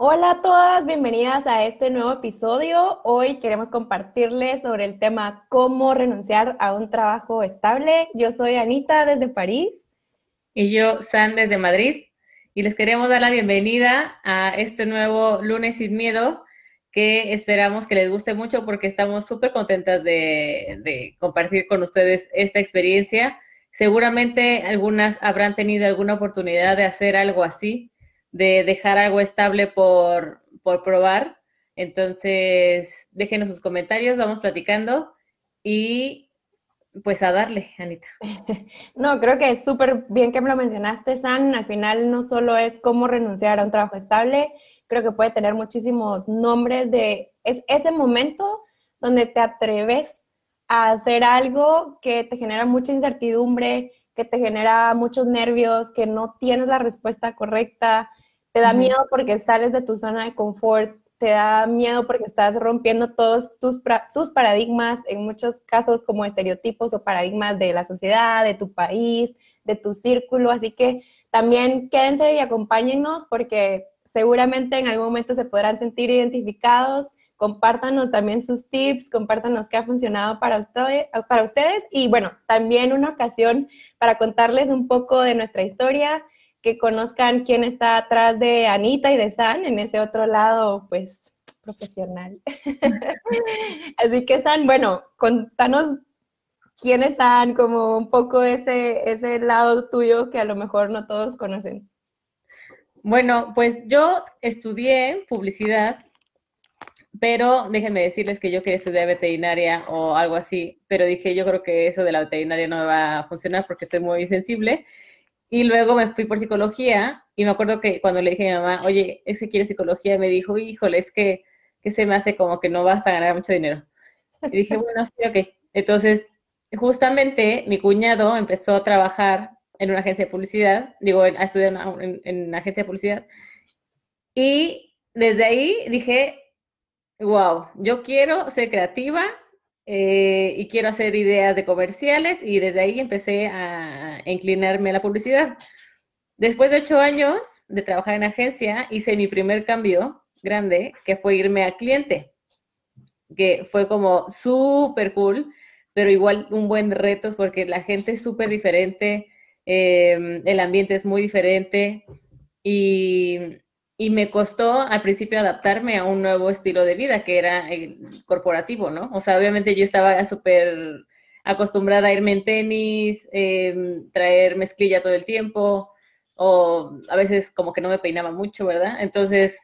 Hola a todas, bienvenidas a este nuevo episodio. Hoy queremos compartirles sobre el tema cómo renunciar a un trabajo estable. Yo soy Anita desde París. Y yo, San, desde Madrid. Y les queremos dar la bienvenida a este nuevo lunes sin miedo que esperamos que les guste mucho porque estamos súper contentas de, de compartir con ustedes esta experiencia. Seguramente algunas habrán tenido alguna oportunidad de hacer algo así de dejar algo estable por, por probar. Entonces, déjenos sus comentarios, vamos platicando y pues a darle, Anita. No, creo que es súper bien que me lo mencionaste, San. Al final no solo es cómo renunciar a un trabajo estable, creo que puede tener muchísimos nombres de es ese momento donde te atreves a hacer algo que te genera mucha incertidumbre, que te genera muchos nervios, que no tienes la respuesta correcta, te da miedo porque sales de tu zona de confort, te da miedo porque estás rompiendo todos tus, tus paradigmas, en muchos casos como estereotipos o paradigmas de la sociedad, de tu país, de tu círculo. Así que también quédense y acompáñennos porque seguramente en algún momento se podrán sentir identificados. Compártanos también sus tips, compártanos qué ha funcionado para, para ustedes y bueno, también una ocasión para contarles un poco de nuestra historia que conozcan quién está atrás de Anita y de San en ese otro lado, pues, profesional. Así que San, bueno, contanos quiénes están, como un poco ese, ese lado tuyo que a lo mejor no todos conocen. Bueno, pues yo estudié publicidad, pero déjenme decirles que yo quería estudiar veterinaria o algo así, pero dije, yo creo que eso de la veterinaria no va a funcionar porque soy muy sensible y luego me fui por psicología y me acuerdo que cuando le dije a mi mamá, oye, es que quiere psicología, me dijo, híjole, es que, que se me hace como que no vas a ganar mucho dinero. Y dije, bueno, sí, ok. Entonces, justamente mi cuñado empezó a trabajar en una agencia de publicidad, digo, a estudiar en, en una agencia de publicidad. Y desde ahí dije, wow, yo quiero ser creativa eh, y quiero hacer ideas de comerciales y desde ahí empecé a inclinarme a la publicidad. Después de ocho años de trabajar en agencia, hice mi primer cambio grande, que fue irme a cliente, que fue como súper cool, pero igual un buen reto porque la gente es súper diferente, eh, el ambiente es muy diferente y y me costó al principio adaptarme a un nuevo estilo de vida que era el corporativo, ¿no? O sea, obviamente yo estaba súper acostumbrada a irme en tenis, em, traer mezclilla todo el tiempo, o a veces como que no me peinaba mucho, ¿verdad? Entonces,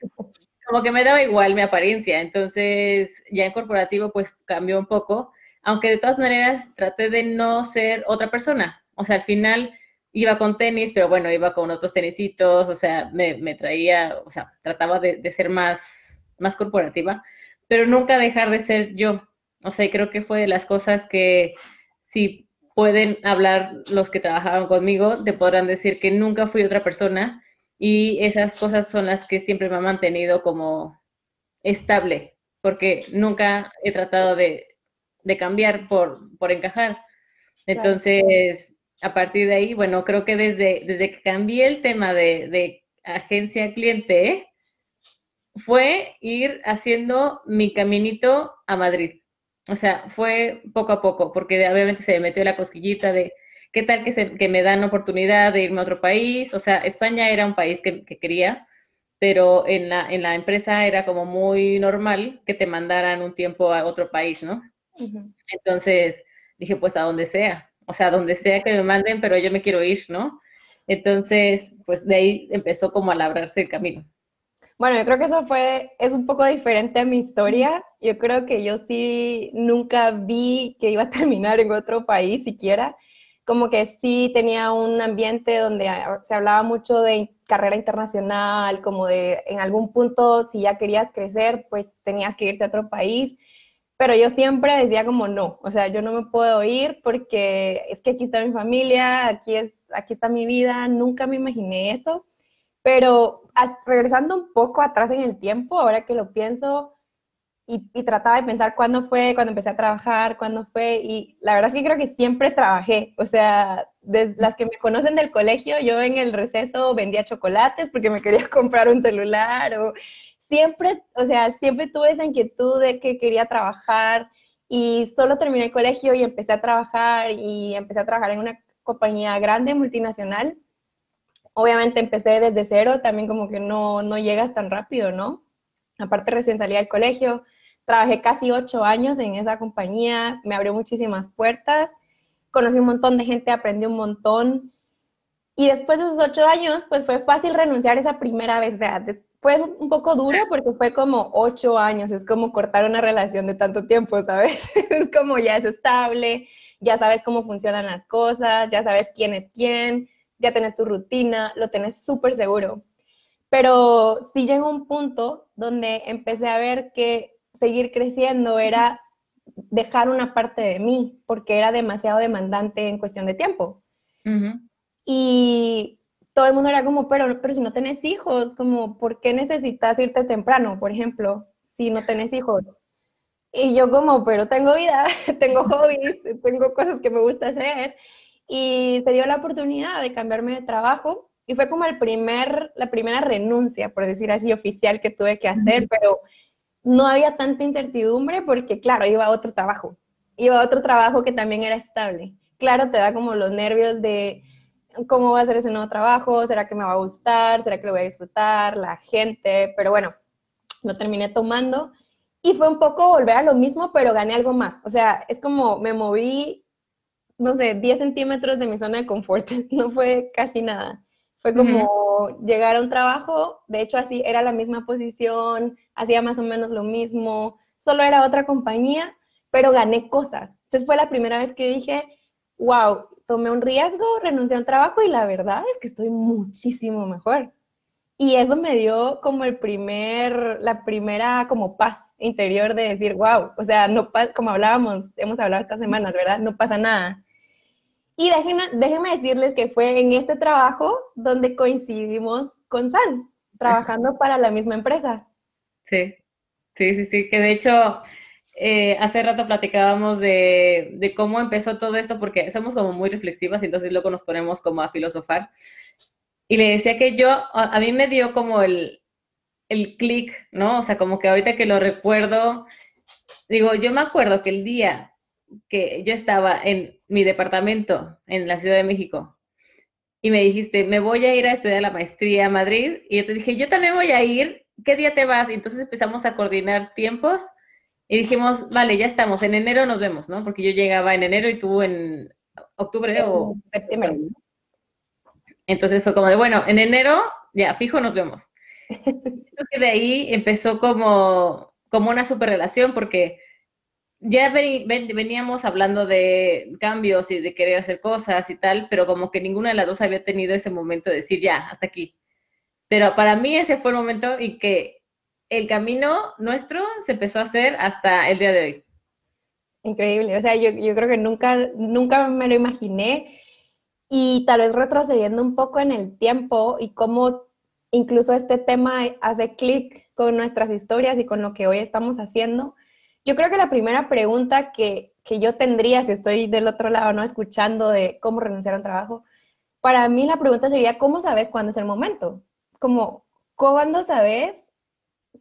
como que me daba igual mi apariencia. Entonces, ya en corporativo, pues cambió un poco, aunque de todas maneras traté de no ser otra persona. O sea, al final iba con tenis, pero bueno, iba con otros tenisitos, o sea, me, me traía, o sea, trataba de, de, ser más, más corporativa, pero nunca dejar de ser yo. O sea, creo que fue de las cosas que si pueden hablar los que trabajaban conmigo, te podrán decir que nunca fui otra persona y esas cosas son las que siempre me han mantenido como estable, porque nunca he tratado de, de cambiar por, por encajar. Entonces, a partir de ahí, bueno, creo que desde, desde que cambié el tema de, de agencia cliente, fue ir haciendo mi caminito a Madrid. O sea, fue poco a poco, porque obviamente se me metió la cosquillita de qué tal que, se, que me dan oportunidad de irme a otro país. O sea, España era un país que, que quería, pero en la, en la, empresa era como muy normal que te mandaran un tiempo a otro país, ¿no? Uh -huh. Entonces dije, pues a donde sea o sea, donde sea que me manden, pero yo me quiero ir, ¿no? Entonces, pues de ahí empezó como a labrarse el camino. Bueno, yo creo que eso fue, es un poco diferente a mi historia. Yo creo que yo sí nunca vi que iba a terminar en otro país siquiera. Como que sí tenía un ambiente donde se hablaba mucho de carrera internacional, como de en algún punto si ya querías crecer, pues tenías que irte a otro país pero yo siempre decía como no, o sea, yo no me puedo ir porque es que aquí está mi familia, aquí, es, aquí está mi vida, nunca me imaginé eso, pero regresando un poco atrás en el tiempo, ahora que lo pienso, y, y, trataba de pensar cuándo fue, cuando empecé a trabajar, cuándo fue, y la verdad es que creo que siempre trabajé, o sea, desde las que me conocen del colegio, yo en el receso vendía chocolates porque me quería comprar un celular, o siempre, o sea, siempre tuve esa inquietud de que quería trabajar, y solo terminé el colegio y empecé a trabajar, y empecé a trabajar en una compañía grande, multinacional. Obviamente empecé desde cero, también como que no, no llegas tan rápido, ¿no? Aparte recién salí del colegio, Trabajé casi ocho años en esa compañía, me abrió muchísimas puertas, conocí un montón de gente, aprendí un montón. Y después de esos ocho años, pues fue fácil renunciar esa primera vez. O sea, fue un poco duro porque fue como ocho años, es como cortar una relación de tanto tiempo, ¿sabes? es como ya es estable, ya sabes cómo funcionan las cosas, ya sabes quién es quién, ya tenés tu rutina, lo tenés súper seguro. Pero sí llegó un punto donde empecé a ver que seguir creciendo era dejar una parte de mí, porque era demasiado demandante en cuestión de tiempo. Y todo el mundo era como, pero, pero si no tenés hijos, como, ¿por qué necesitas irte temprano, por ejemplo, si no tenés hijos? Y yo como, pero tengo vida, tengo hobbies, tengo cosas que me gusta hacer. Y se dio la oportunidad de cambiarme de trabajo y fue como el primer, la primera renuncia, por decir así, oficial que tuve que hacer, pero no había tanta incertidumbre porque, claro, iba a otro trabajo, iba a otro trabajo que también era estable. Claro, te da como los nervios de cómo va a ser ese nuevo trabajo, será que me va a gustar, será que lo voy a disfrutar, la gente, pero bueno, lo terminé tomando y fue un poco volver a lo mismo, pero gané algo más. O sea, es como me moví, no sé, 10 centímetros de mi zona de confort, no fue casi nada. Fue como llegar a un trabajo, de hecho así era la misma posición, hacía más o menos lo mismo, solo era otra compañía, pero gané cosas. Entonces fue la primera vez que dije, wow, tomé un riesgo, renuncié a un trabajo y la verdad es que estoy muchísimo mejor. Y eso me dio como el primer, la primera como paz interior de decir, wow, o sea, no como hablábamos, hemos hablado estas semanas, ¿verdad? No pasa nada. Y déjenme, déjenme decirles que fue en este trabajo donde coincidimos con San, trabajando para la misma empresa. Sí, sí, sí, sí, que de hecho eh, hace rato platicábamos de, de, cómo empezó todo esto, porque somos como muy reflexivas y entonces luego nos ponemos como a filosofar. Y le decía que yo, a, a mí me dio como el, el clic, ¿no? O sea, como que ahorita que lo recuerdo, digo, yo me acuerdo que el día que yo estaba en mi departamento en la Ciudad de México y me dijiste, me voy a ir a estudiar la maestría a Madrid y yo te dije, yo también voy a ir, ¿qué día te vas? Y entonces empezamos a coordinar tiempos y dijimos, vale, ya estamos, en enero nos vemos, ¿no? Porque yo llegaba en enero y tú en octubre o septiembre. Entonces fue como de, bueno, en enero ya, fijo, nos vemos. Creo que de ahí empezó como, como una super relación porque ya veníamos hablando de cambios y de querer hacer cosas y tal, pero como que ninguna de las dos había tenido ese momento de decir ya, hasta aquí. Pero para mí ese fue el momento y que el camino nuestro se empezó a hacer hasta el día de hoy. Increíble, o sea, yo, yo creo que nunca, nunca me lo imaginé y tal vez retrocediendo un poco en el tiempo y cómo incluso este tema hace clic con nuestras historias y con lo que hoy estamos haciendo yo creo que la primera pregunta que, que yo tendría si estoy del otro lado, ¿no? Escuchando de cómo renunciar a un trabajo, para mí la pregunta sería, ¿cómo sabes cuándo es el momento? Como, ¿cuándo sabes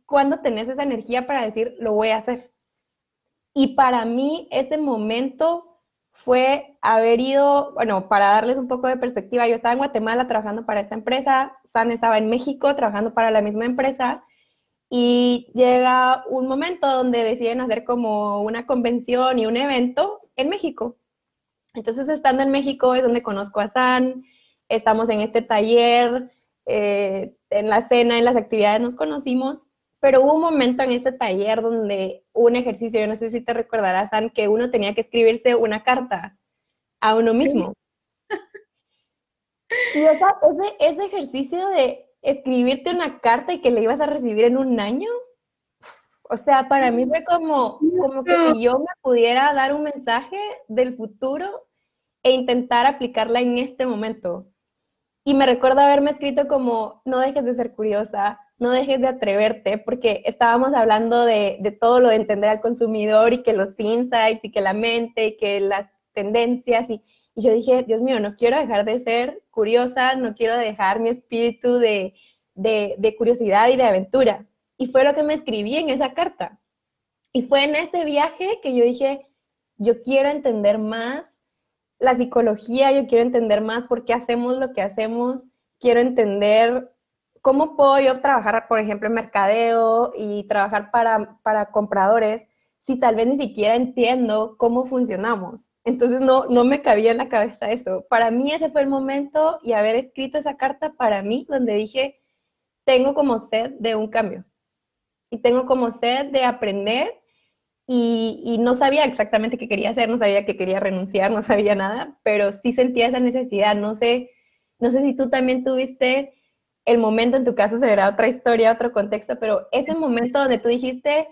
cuándo tenés esa energía para decir, lo voy a hacer? Y para mí ese momento fue haber ido, bueno, para darles un poco de perspectiva, yo estaba en Guatemala trabajando para esta empresa, San estaba en México trabajando para la misma empresa y llega un momento donde deciden hacer como una convención y un evento en México. Entonces, estando en México es donde conozco a San, estamos en este taller, eh, en la cena, en las actividades nos conocimos, pero hubo un momento en ese taller donde hubo un ejercicio, yo no sé si te recordarás, San, que uno tenía que escribirse una carta a uno mismo. Y ese, ese ejercicio de escribirte una carta y que le ibas a recibir en un año. O sea, para mí fue como, como que yo me pudiera dar un mensaje del futuro e intentar aplicarla en este momento. Y me recuerdo haberme escrito como, no dejes de ser curiosa, no dejes de atreverte, porque estábamos hablando de, todo lo de entender al consumidor y que los insights y que la mente y que las tendencias y, yo dije, Dios mío, no quiero dejar de ser curiosa, no quiero dejar mi espíritu de, de, de, curiosidad y de aventura. Y fue lo que me escribí en esa carta. Y fue en ese viaje que yo dije, yo quiero entender más la psicología, yo quiero entender más por qué hacemos lo que hacemos, quiero entender cómo puedo yo trabajar, por ejemplo, en mercadeo y trabajar para, para compradores si tal vez ni siquiera entiendo cómo funcionamos. Entonces no, no me cabía en la cabeza eso. Para mí ese fue el momento y haber escrito esa carta para mí donde dije, tengo como sed de un cambio y tengo como sed de aprender y, y, no sabía exactamente qué quería hacer, no sabía que quería renunciar, no sabía nada, pero sí sentía esa necesidad. No sé, no sé si tú también tuviste el momento, en tu caso será otra historia, otro contexto, pero ese momento donde tú dijiste,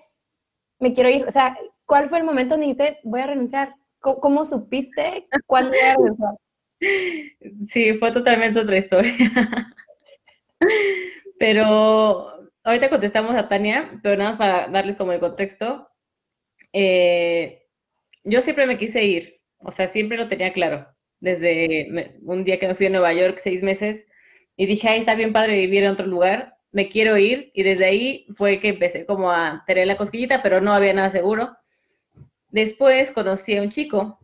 me quiero ir, o sea, ¿cuál fue el momento donde dijiste, voy a renunciar? ¿Cómo, cómo supiste cuándo iba a renunciar? Sí, fue totalmente otra historia. pero ahorita contestamos a Tania, pero nada más para darles como el contexto eh, yo siempre me quise ir, o sea, siempre lo tenía claro. Desde un día que me fui a Nueva York, seis meses, y dije, ay, está bien padre vivir en otro lugar, me quiero ir, y desde ahí fue que empecé como a tener la cosquillita, pero no había nada seguro. Después conocí a un chico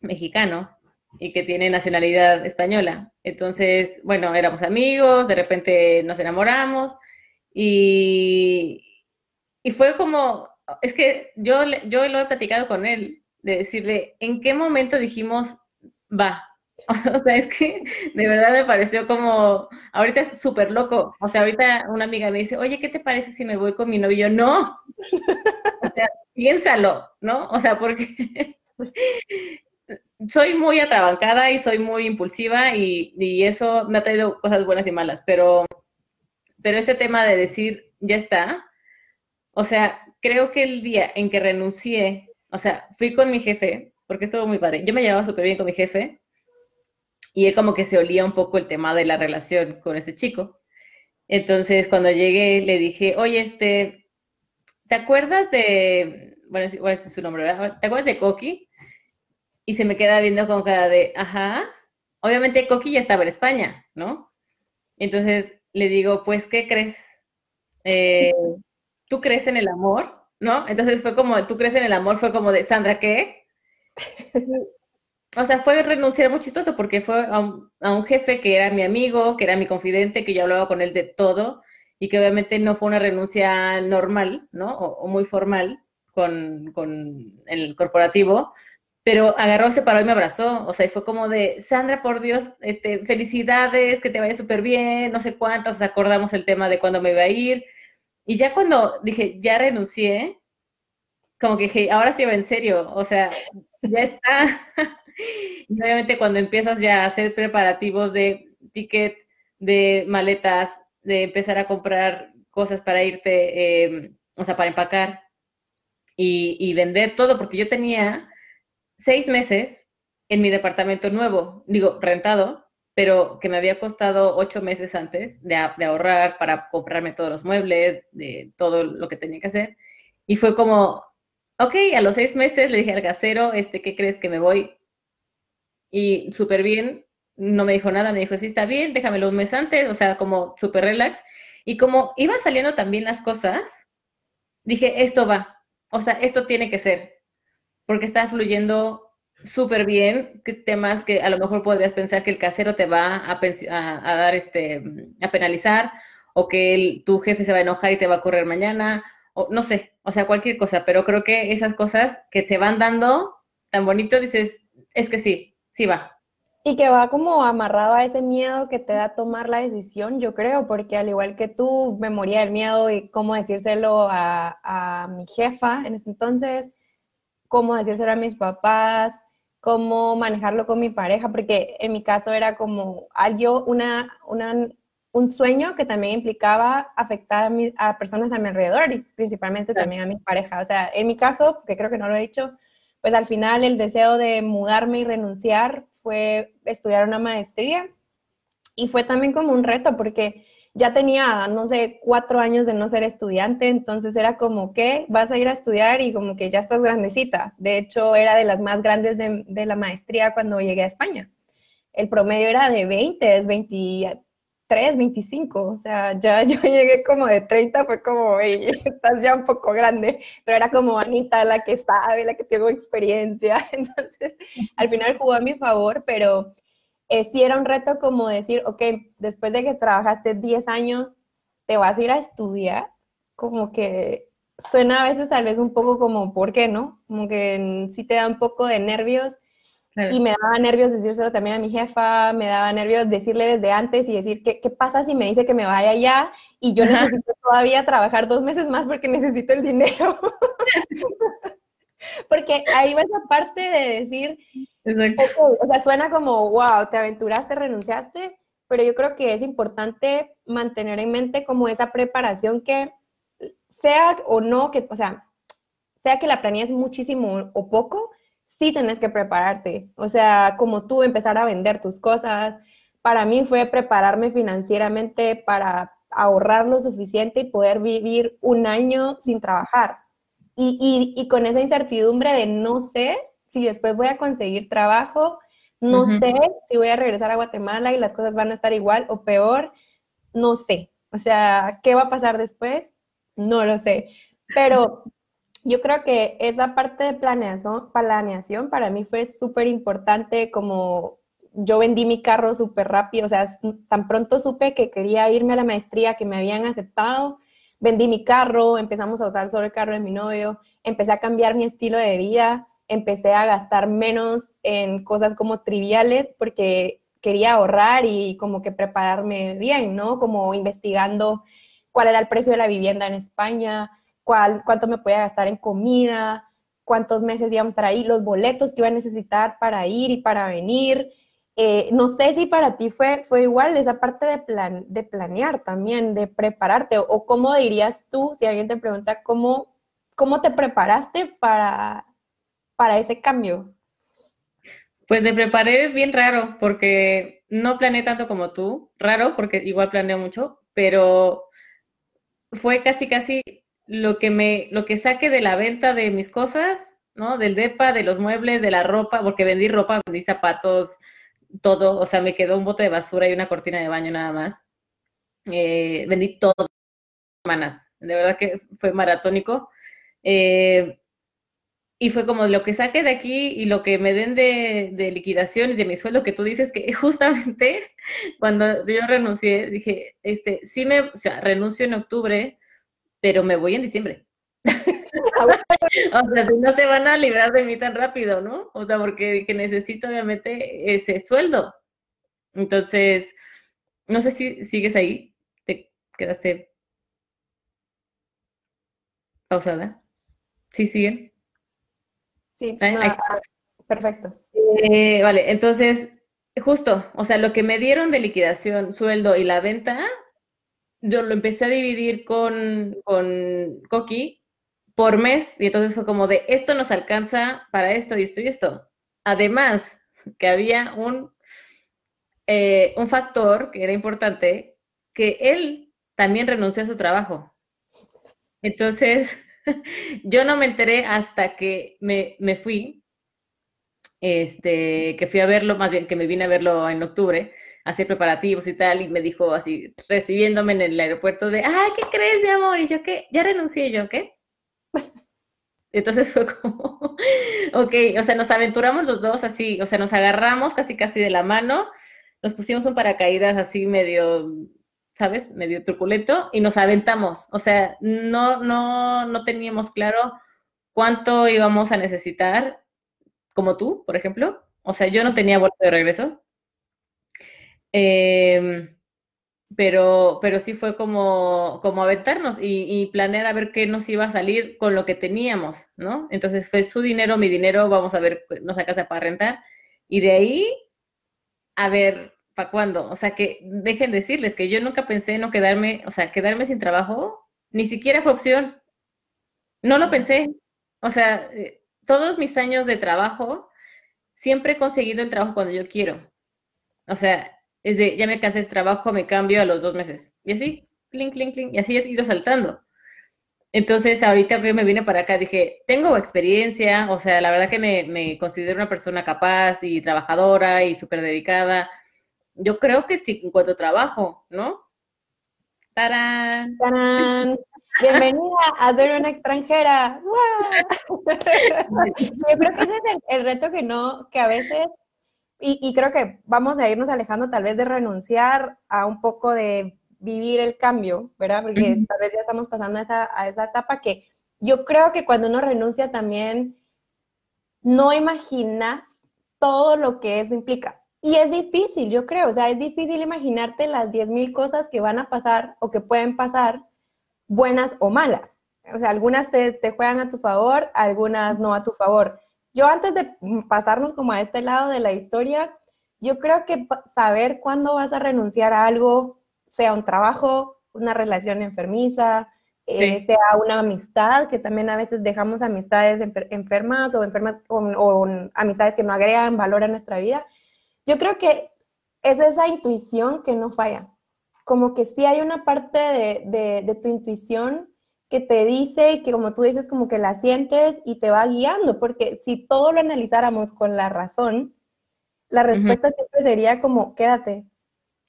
mexicano y que tiene nacionalidad española. Entonces, bueno, éramos amigos, de repente nos enamoramos y, y fue como, es que yo, yo lo he platicado con él, de decirle, ¿en qué momento dijimos, va? O sea, es que de verdad me pareció como, ahorita es súper loco. O sea, ahorita una amiga me dice, oye, ¿qué te parece si me voy con mi novio? no. O sea, piénsalo, ¿no? O sea, porque soy muy atrabancada y soy muy impulsiva y, y, eso me ha traído cosas buenas y malas, pero, pero este tema de decir, ya está, o sea, creo que el día en que renuncié, o sea, fui con mi jefe, porque estuvo muy padre. Yo me llevaba súper bien con mi jefe y él como que se olía un poco el tema de la relación con ese chico. Entonces, cuando llegué, le dije, oye, este, ¿te acuerdas de, bueno, ese es su nombre, ¿verdad? ¿Te acuerdas de Coqui? Y se me queda viendo con cara de, ajá. Obviamente Coqui ya estaba en España, ¿no? Entonces le digo, pues, ¿qué crees? Eh, ¿tú crees en el amor? ¿No? Entonces fue como, ¿tú crees en el amor? Fue como de, Sandra, ¿qué? o sea, fue renunciar muy chistoso porque fue a un, jefe que era mi amigo, que era mi confidente, que yo hablaba con él de todo y que obviamente no fue una renuncia normal, ¿no? O, muy formal con, con, el corporativo, pero agarró, se paró y me abrazó, o sea, y fue como de, Sandra, por Dios, este, felicidades, que te vaya súper bien, no sé cuántos, acordamos el tema de cuándo me iba a ir, y ya cuando dije, ya renuncié, como que dije, ahora sí va en serio, o sea, ya está. y obviamente cuando empiezas ya a hacer preparativos de ticket, de maletas, de empezar a comprar cosas para irte, eh, o sea, para empacar y, y vender todo, porque yo tenía seis meses en mi departamento nuevo, digo, rentado, pero que me había costado ocho meses antes de, de, ahorrar para comprarme todos los muebles, de todo lo que tenía que hacer. Y fue como, ok, a los seis meses le dije al casero, este, ¿qué crees que me voy? Y súper bien, no me dijo nada, me dijo, sí, está bien, déjamelo un mes antes, o sea, como súper relax. Y como iban saliendo también las cosas, dije, esto va, o sea, esto tiene que ser, porque está fluyendo súper bien, temas que a lo mejor podrías pensar que el casero te va a, a, dar este, a penalizar, o que tu jefe se va a enojar y te va a correr mañana, o no sé, o sea, cualquier cosa, pero creo que esas cosas que te van dando tan bonito, dices, es que sí, sí va. Y que va como amarrado a ese miedo que te da tomar la decisión, yo creo, porque al igual que tú, me moría el miedo y cómo decírselo a, a mi jefa en ese entonces, cómo decírselo a mis papás, cómo manejarlo con mi pareja, porque en mi caso era como algo, una, una, un sueño que también implicaba afectar a, mi, a, personas a mi alrededor y principalmente también a mi pareja. O sea, en mi caso, que creo que no lo he dicho, pues al final el deseo de mudarme y renunciar fue estudiar una maestría y fue también como un reto porque ya tenía, no sé, cuatro años de no ser estudiante, entonces era como que vas a ir a estudiar y como que ya estás grandecita. De hecho, era de las más grandes de, de la maestría cuando llegué a España. El promedio era de 20, es 20, 3, 25, o sea, ya yo llegué como de 30, fue como, estás ya un poco grande, pero era como Anita la que sabe, la que tengo experiencia, entonces al final jugó a mi favor, pero eh, sí era un reto como decir, ok, después de que trabajaste 10 años, te vas a ir a estudiar, como que suena a veces tal vez un poco como, ¿por qué no? Como que sí te da un poco de nervios y me daba nervios decírselo también a mi jefa, me daba nervios decirle desde antes y decir, ¿qué, qué pasa si me dice que me vaya allá y yo necesito todavía trabajar dos meses más porque necesito el dinero? porque ahí va esa parte de decir, o sea, suena como, wow, te aventuraste, renunciaste, pero yo creo que es importante mantener en mente como esa preparación que sea o no, que, o sea, sea que la planees muchísimo o poco, sí tenés que prepararte. O sea, como tú empezar a vender tus cosas. Para mí fue prepararme financieramente para ahorrar lo suficiente y poder vivir un año sin trabajar. Y, con esa incertidumbre de no sé si después voy a conseguir trabajo, no sé si voy a regresar a Guatemala y las cosas van a estar igual o peor, no sé. O sea, ¿qué va a pasar después? No lo sé. Pero yo creo que esa parte de planeación, para mí fue súper importante, como yo vendí mi carro súper rápido, o sea, tan pronto supe que quería irme a la maestría, que me habían aceptado, vendí mi carro, empezamos a usar solo el carro de mi novio, empecé a cambiar mi estilo de vida, empecé a gastar menos en cosas como triviales porque quería ahorrar y como que prepararme bien, ¿no? Como investigando cuál era el precio de la vivienda en España, cuánto me podía gastar en comida, cuántos meses íbamos a estar ahí, los boletos que iba a necesitar para ir y para venir. Eh, no sé si para ti fue, fue igual esa parte de, plan, de planear también, de prepararte, o, cómo dirías tú, si alguien te pregunta, cómo, cómo te preparaste para, para ese cambio. Pues de preparé bien raro, porque no planeé tanto como tú, raro, porque igual planeé mucho, pero fue casi, casi lo que me, lo que saque de la venta de mis cosas, ¿no? Del DEPA, de los muebles, de la ropa, porque vendí ropa, vendí zapatos, todo, o sea, me quedó un bote de basura y una cortina de baño nada más. Eh, vendí todo semanas, de verdad que fue maratónico. Eh, y fue como lo que saque de aquí y lo que me den de, liquidación y de mi sueldo, que tú dices que justamente cuando yo renuncié, dije, este, sí me, renuncio en octubre, pero me voy en diciembre. o sea, si no se van a librar de mí tan rápido, ¿no? O sea, porque dije, necesito obviamente ese sueldo. Entonces, no sé si sigues ahí, te quedaste pausada. ¿Sí siguen? Sí, ah, perfecto. Eh, vale, entonces, justo, o sea, lo que me dieron de liquidación, sueldo y la venta, yo lo empecé a dividir con, con Coqui por mes y entonces fue como de esto nos alcanza para esto y esto y esto. Además, que había un, eh, un factor que era importante, que él también renunció a su trabajo. Entonces, yo no me enteré hasta que me, me fui, este, que fui a verlo, más bien que me vine a verlo en octubre, hacer preparativos y tal, y me dijo así, recibiéndome en el aeropuerto de, ay, ¿qué crees, de amor? Y yo, ¿qué? Ya renuncié yo, ¿qué? Entonces fue como, ok, o sea, nos aventuramos los dos así, o sea, nos agarramos casi casi de la mano, nos pusimos un paracaídas así medio, ¿sabes? Medio truculento y nos aventamos. O sea, no, no, no teníamos claro cuánto íbamos a necesitar, como tú, por ejemplo. O sea, yo no tenía vuelta de regreso. Em, pero, pero sí fue como, como aventarnos y, planear a ver qué nos iba a salir con lo que teníamos, ¿no? Entonces fue su dinero, mi dinero, vamos a ver, nos casa para rentar. Y de ahí, a ver, ¿para cuándo? O sea, que dejen decirles que yo nunca pensé en no quedarme, o sea, quedarme sin trabajo, ni siquiera fue opción. No lo pensé. O sea, eh, todos mis años de trabajo, siempre he conseguido el trabajo cuando yo quiero. O sea, es de, ya me cansé de trabajo, me cambio a los dos meses. Y así, clink, clink, clink, y así he ido saltando. Entonces, ahorita que me vine para acá, dije, tengo experiencia, o sea, la verdad que me, me considero una persona capaz y trabajadora y súper dedicada. Yo creo que sí encuentro trabajo, ¿no? ¡Tarán! ¡Tarán! Bienvenida a ser una extranjera. Yo creo que ese es el, reto que no, que a veces, y, y, creo que vamos a irnos alejando tal vez de renunciar a un poco de vivir el cambio, ¿verdad? Porque tal vez ya estamos pasando a esa, a esa etapa que yo creo que cuando uno renuncia también no imaginas todo lo que eso implica. Y es difícil, yo creo, o sea, es difícil imaginarte las 10.000 cosas que van a pasar o que pueden pasar buenas o malas. O sea, algunas te, juegan a tu favor, algunas no a tu favor. Yo antes de pasarnos como a este lado de la historia, yo creo que saber cuándo vas a renunciar a algo, sea un trabajo, una relación enfermiza, eh, sea una amistad, que también a veces dejamos amistades enfermas o enfermas o, amistades que no agregan valor a nuestra vida. Yo creo que es esa intuición que no falla como que sí hay una parte de, tu intuición que te dice que como tú dices, como que la sientes y te va guiando, porque si todo lo analizáramos con la razón, la respuesta siempre sería como, quédate.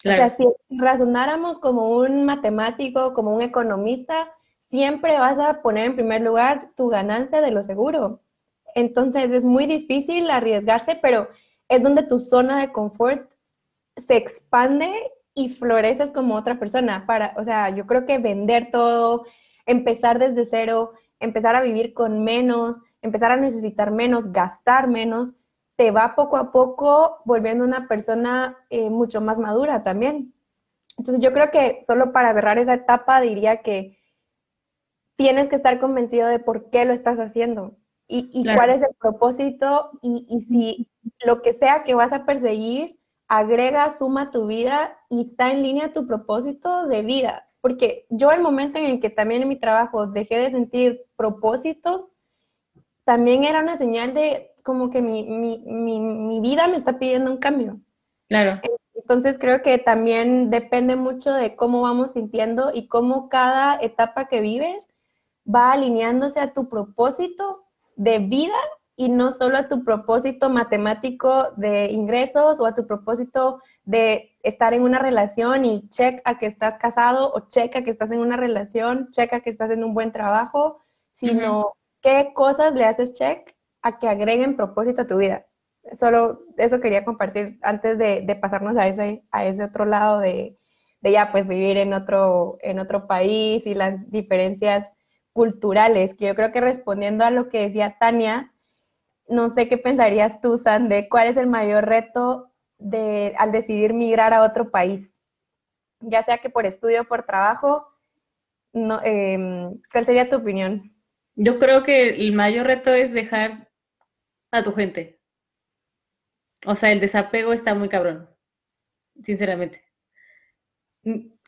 O sea, si razonáramos como un matemático, como un economista, siempre vas a poner en primer lugar tu ganancia de lo seguro. Entonces es muy difícil arriesgarse, pero es donde tu zona de confort se expande y floreces como otra persona. Para, o sea, yo creo que vender todo, empezar desde cero, empezar a vivir con menos, empezar a necesitar menos, gastar menos, te va poco a poco volviendo una persona eh, mucho más madura también. Entonces yo creo que solo para cerrar esa etapa diría que tienes que estar convencido de por qué lo estás haciendo y, cuál es el propósito y, y si lo que sea que vas a perseguir agrega, suma tu vida y está en línea tu propósito de vida. Porque yo el momento en el que también en mi trabajo dejé de sentir propósito, también era una señal de como que mi, mi vida me está pidiendo un cambio. Claro. Entonces creo que también depende mucho de cómo vamos sintiendo y cómo cada etapa que vives va alineándose a tu propósito de vida y no solo a tu propósito matemático de ingresos o a tu propósito de estar en una relación y check a que estás casado o check a que estás en una relación, check a que estás en un buen trabajo, sino qué cosas le haces check a que agreguen propósito a tu vida. Solo eso quería compartir antes de, pasarnos a ese, a ese otro lado de, de ya pues vivir en otro, en otro país y las diferencias culturales, que yo creo que respondiendo a lo que decía Tania, no sé qué pensarías tú, San, de cuál es el mayor reto de, al decidir migrar a otro país, ya sea que por estudio o por trabajo. No, em, ¿Cuál sería tu opinión? Yo creo que el mayor reto es dejar a tu gente. O sea, el desapego está muy cabrón, sinceramente.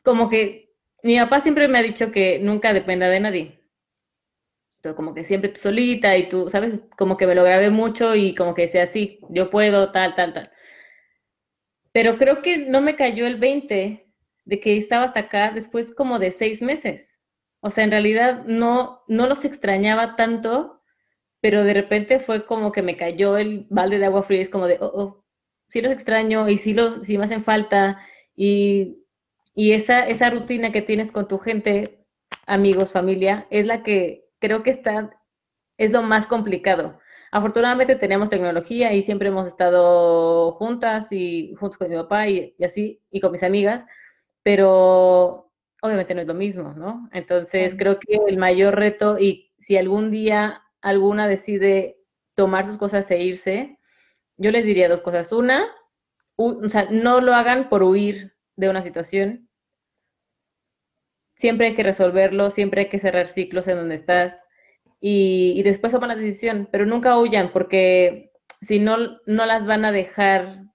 Como que mi papá siempre me ha dicho que nunca dependa de nadie como que siempre tú solita y tú, ¿sabes? Como que me lo grabé mucho y como que decía, sí, yo puedo, tal, tal, tal. Pero creo que no me cayó el 20 de que estaba hasta acá después como de seis meses. O sea, en realidad no, no los extrañaba tanto, pero de repente fue como que me cayó el balde de agua fría. Es como de, oh, oh, sí los extraño y sí, los, sí me hacen falta. Y, y esa, esa rutina que tienes con tu gente, amigos, familia, es la que creo que está, es lo más complicado. Afortunadamente tenemos tecnología y siempre hemos estado juntas y juntos con mi papá y, así, y con mis amigas, pero obviamente no es lo mismo, ¿no? Entonces creo que el mayor reto, y si algún día alguna decide tomar sus cosas e irse, yo les diría dos cosas. Una, o sea, no lo hagan por huir de una situación, siempre hay que resolverlo, siempre hay que cerrar ciclos en donde estás y, después toman la decisión, pero nunca huyan porque si no, no las van a dejar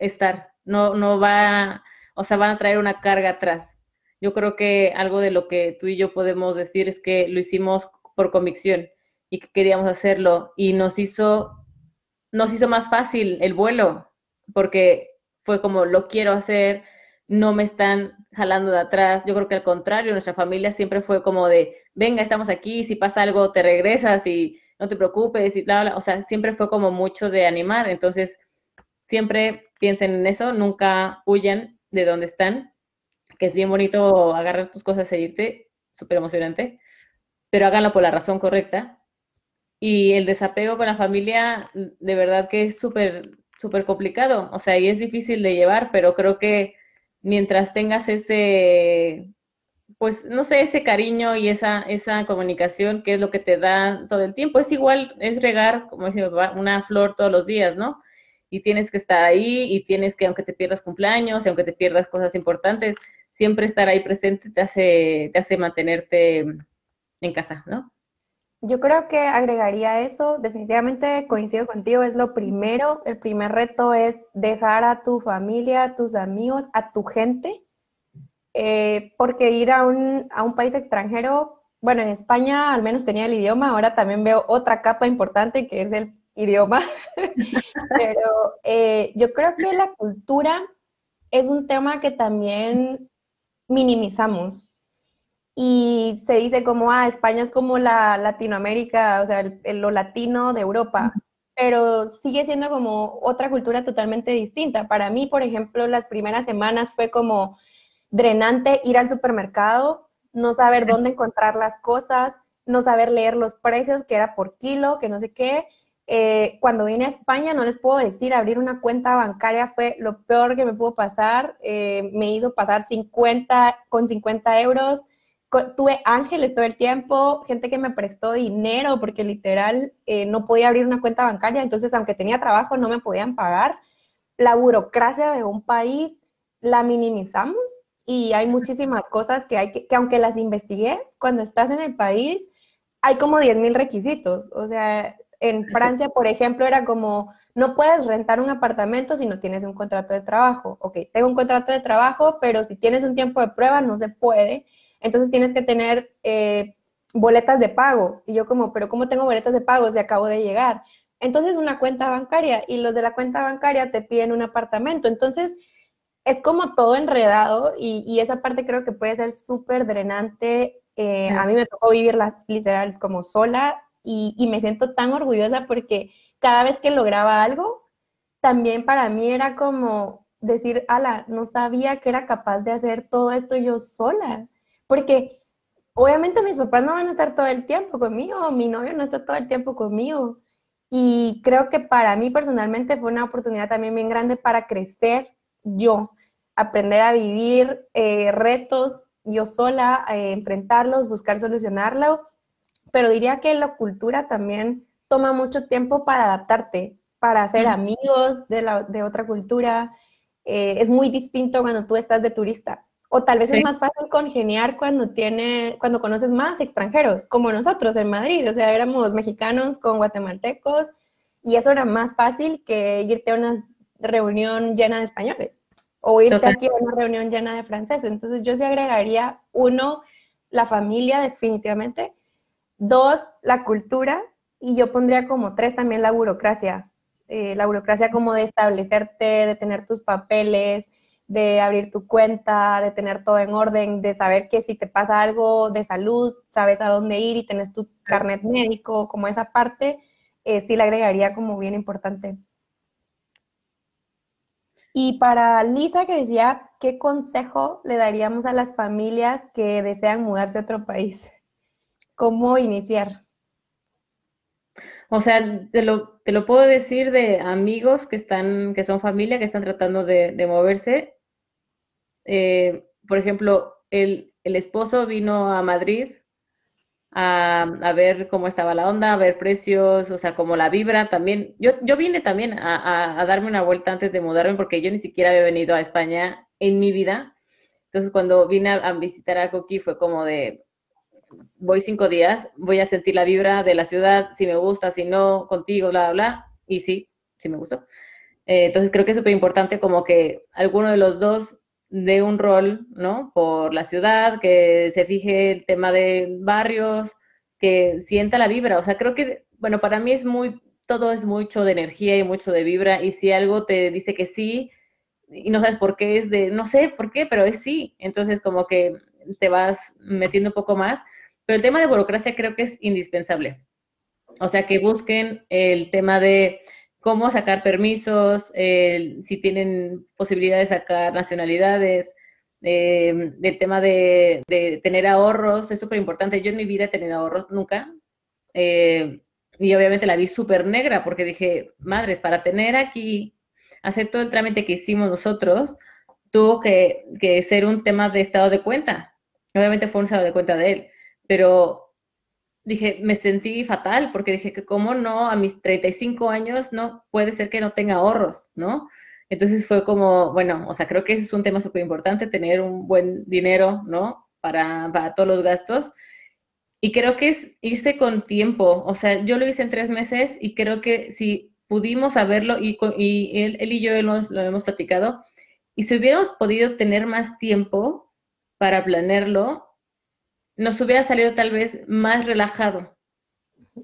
estar, no, no va, o sea, van a traer una carga atrás. Yo creo que algo de lo que tú y yo podemos decir es que lo hicimos por convicción y que queríamos hacerlo y nos hizo, nos hizo más fácil el vuelo porque fue como, lo quiero hacer, no me están jalando de atrás. Yo creo que al contrario, nuestra familia siempre fue como de, venga, estamos aquí, si pasa algo, te regresas y no te preocupes y bla, bla. O sea, siempre fue como mucho de animar. Entonces, siempre piensen en eso, nunca huyan de donde están, que es bien bonito agarrar tus cosas e irte, súper emocionante, pero háganlo por la razón correcta. Y el desapego con la familia, de verdad que es súper, súper complicado, o sea, y es difícil de llevar, pero creo que mientras tengas ese, pues, no sé, ese cariño y esa, esa comunicación que es lo que te da todo el tiempo, es igual, es regar, como dice mi papá, una flor todos los días, ¿no? Y tienes que estar ahí y tienes que, aunque te pierdas cumpleaños y aunque te pierdas cosas importantes, siempre estar ahí presente te hace, te hace mantenerte en casa, ¿no? Yo creo que agregaría eso, definitivamente coincido contigo, es lo primero, el primer reto es dejar a tu familia, a tus amigos, a tu gente, eh, porque ir a un, a un país extranjero, bueno, en España al menos tenía el idioma, ahora también veo otra capa importante que es el idioma, pero eh, yo creo que la cultura es un tema que también minimizamos y se dice como, ah, España es como la Latinoamérica, o sea, el, lo latino de Europa, pero sigue siendo como otra cultura totalmente distinta. Para mí, por ejemplo, las primeras semanas fue como drenante ir al supermercado, no saber dónde encontrar las cosas, no saber leer los precios, que era por kilo, que no sé qué. Eh, cuando vine a España, no les puedo decir, abrir una cuenta bancaria fue lo peor que me pudo pasar. Eh, me hizo pasar 50 con 50 euros tuve ángeles todo el tiempo, gente que me prestó dinero porque literal eh, no podía abrir una cuenta bancaria, entonces aunque tenía trabajo no me podían pagar. La burocracia de un país la minimizamos y hay muchísimas cosas que hay que, que aunque las investigues, cuando estás en el país, hay como 10.000 requisitos. O sea, en Francia, por ejemplo, era como, no puedes rentar un apartamento si no tienes un contrato de trabajo. Ok, tengo un contrato de trabajo, pero si tienes un tiempo de prueba, no se puede entonces tienes que tener eh, boletas de pago. Y yo como, pero ¿cómo tengo boletas de pago si acabo de llegar? Entonces una cuenta bancaria y los de la cuenta bancaria te piden un apartamento. Entonces es como todo enredado y, esa parte creo que puede ser súper drenante. Eh, a mí me tocó vivirla literal como sola y, y me siento tan orgullosa porque cada vez que lograba algo, también para mí era como decir, ala, no sabía que era capaz de hacer todo esto yo sola porque obviamente mis papás no van a estar todo el tiempo conmigo, mi novio no está todo el tiempo conmigo. Y creo que para mí personalmente fue una oportunidad también bien grande para crecer yo, aprender a vivir eh, retos yo sola, eh, enfrentarlos, buscar solucionarlo. Pero diría que la cultura también toma mucho tiempo para adaptarte, para hacer amigos de, la, de otra cultura. Eh, es muy distinto cuando tú estás de turista. O tal vez es más fácil congeniar cuando tiene, cuando conoces más extranjeros, como nosotros en Madrid. O sea, éramos mexicanos con guatemaltecos y eso era más fácil que irte a una reunión llena de españoles o irte aquí a una reunión llena de franceses. Entonces yo sí agregaría, uno, la familia definitivamente, dos, la cultura y yo pondría como tres también la burocracia. Eh, la burocracia como de establecerte, de tener tus papeles, de abrir tu cuenta, de tener todo en orden, de saber que si te pasa algo de salud, sabes a dónde ir y tenés tu carnet médico, como esa parte, eh, sí la agregaría como bien importante. Y para Lisa, que decía, ¿qué consejo le daríamos a las familias que desean mudarse a otro país? ¿Cómo iniciar? O sea, te lo, te lo puedo decir de amigos que están, que son familia, que están tratando de, de moverse eh, por ejemplo, el, esposo vino a Madrid a, ver cómo estaba la onda, a ver precios, o sea, como la vibra también. Yo, yo vine también a, darme una vuelta antes de mudarme porque yo ni siquiera había venido a España en mi vida. Entonces, cuando vine a, visitar a Coqui fue como de, voy cinco días, voy a sentir la vibra de la ciudad, si me gusta, si no, contigo, bla, bla, bla. Y sí, sí me gustó. Eh, entonces, creo que es súper importante como que alguno de los dos de un rol, ¿no? Por la ciudad, que se fije el tema de barrios, que sienta la vibra. O sea, creo que, bueno, para mí es muy, todo es mucho de energía y mucho de vibra. Y si algo te dice que sí, y no sabes por qué es de, no sé por qué, pero es sí. Entonces como que te vas metiendo un poco más. Pero el tema de burocracia creo que es indispensable. O sea, que busquen el tema de cómo sacar permisos, si tienen posibilidad de sacar nacionalidades, eh, el tema de, tener ahorros, es súper importante. Yo en mi vida he tenido ahorros nunca. Eh, y obviamente la vi súper negra porque dije, madres, para tener aquí, hacer todo el trámite que hicimos nosotros, tuvo que, que ser un tema de estado de cuenta. Obviamente fue un estado de cuenta de él, pero dije, me sentí fatal porque dije que cómo no, a mis 35 años no puede ser que no tenga ahorros, ¿no? Entonces fue como, bueno, o sea, creo que ese es un tema súper importante, tener un buen dinero, ¿no? Para, para todos los gastos. Y creo que es irse con tiempo, o sea, yo lo hice en tres meses y creo que si pudimos saberlo y, y él, él, y yo lo, lo hemos platicado, y si hubiéramos podido tener más tiempo para planearlo, nos hubiera salido tal vez más relajado,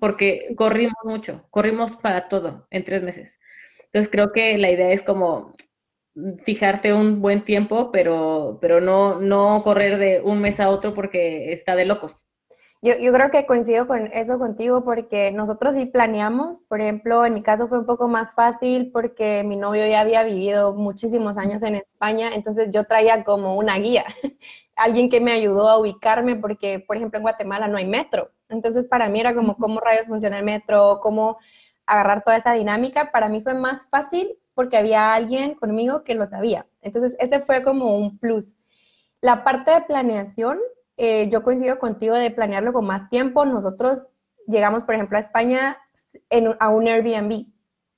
porque corrimos mucho, corrimos para todo en tres meses. Entonces creo que la idea es como fijarte un buen tiempo, pero, pero no, no correr de un mes a otro porque está de locos. Yo, yo, creo que coincido con eso contigo porque nosotros sí planeamos, por ejemplo, en mi caso fue un poco más fácil porque mi novio ya había vivido muchísimos años en España, entonces yo traía como una guía, alguien que me ayudó a ubicarme porque, por ejemplo, en Guatemala no hay metro, entonces para mí era como cómo rayos funciona el metro, cómo agarrar toda esa dinámica, para mí fue más fácil porque había alguien conmigo que lo sabía, entonces ese fue como un plus. La parte de planeación, eh, yo coincido contigo de planearlo con más tiempo. Nosotros llegamos, por ejemplo, a España en, a un Airbnb,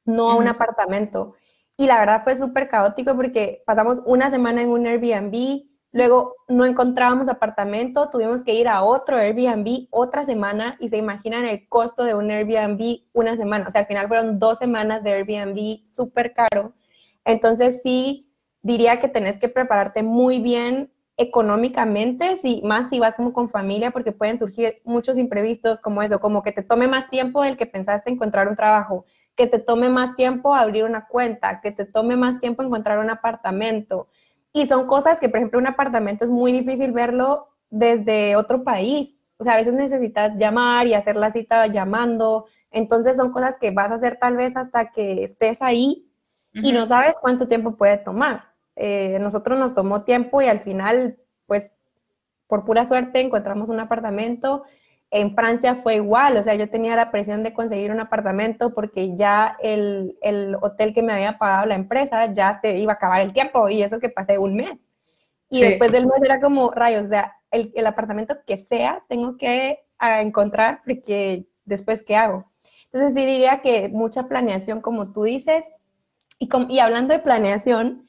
no a un apartamento. Y la verdad fue súper caótico porque pasamos una semana en un Airbnb, luego no encontrábamos apartamento, tuvimos que ir a otro Airbnb otra semana y se imaginan el costo de un Airbnb una semana. O sea, al final fueron dos semanas de Airbnb súper caro. Entonces sí, diría que tenés que prepararte muy bien económicamente, si, más si vas como con familia, porque pueden surgir muchos imprevistos como eso, como que te tome más tiempo el que pensaste encontrar un trabajo, que te tome más tiempo abrir una cuenta, que te tome más tiempo encontrar un apartamento. Y son cosas que, por ejemplo, un apartamento es muy difícil verlo desde otro país. O sea, a veces necesitas llamar y hacer la cita llamando. Entonces son cosas que vas a hacer tal vez hasta que estés ahí y no sabes cuánto tiempo puede tomar. Eh, nosotros nos tomó tiempo y al final, pues, por pura suerte encontramos un apartamento. En Francia fue igual, o sea, yo tenía la presión de conseguir un apartamento porque ya el, el hotel que me había pagado la empresa ya se iba a acabar el tiempo y eso que pasé un mes. Y después del mes era como, rayos, o sea, el, el apartamento que sea, tengo que encontrar porque después, ¿qué hago? Entonces sí diría que mucha planeación, como tú dices, y, y hablando de planeación,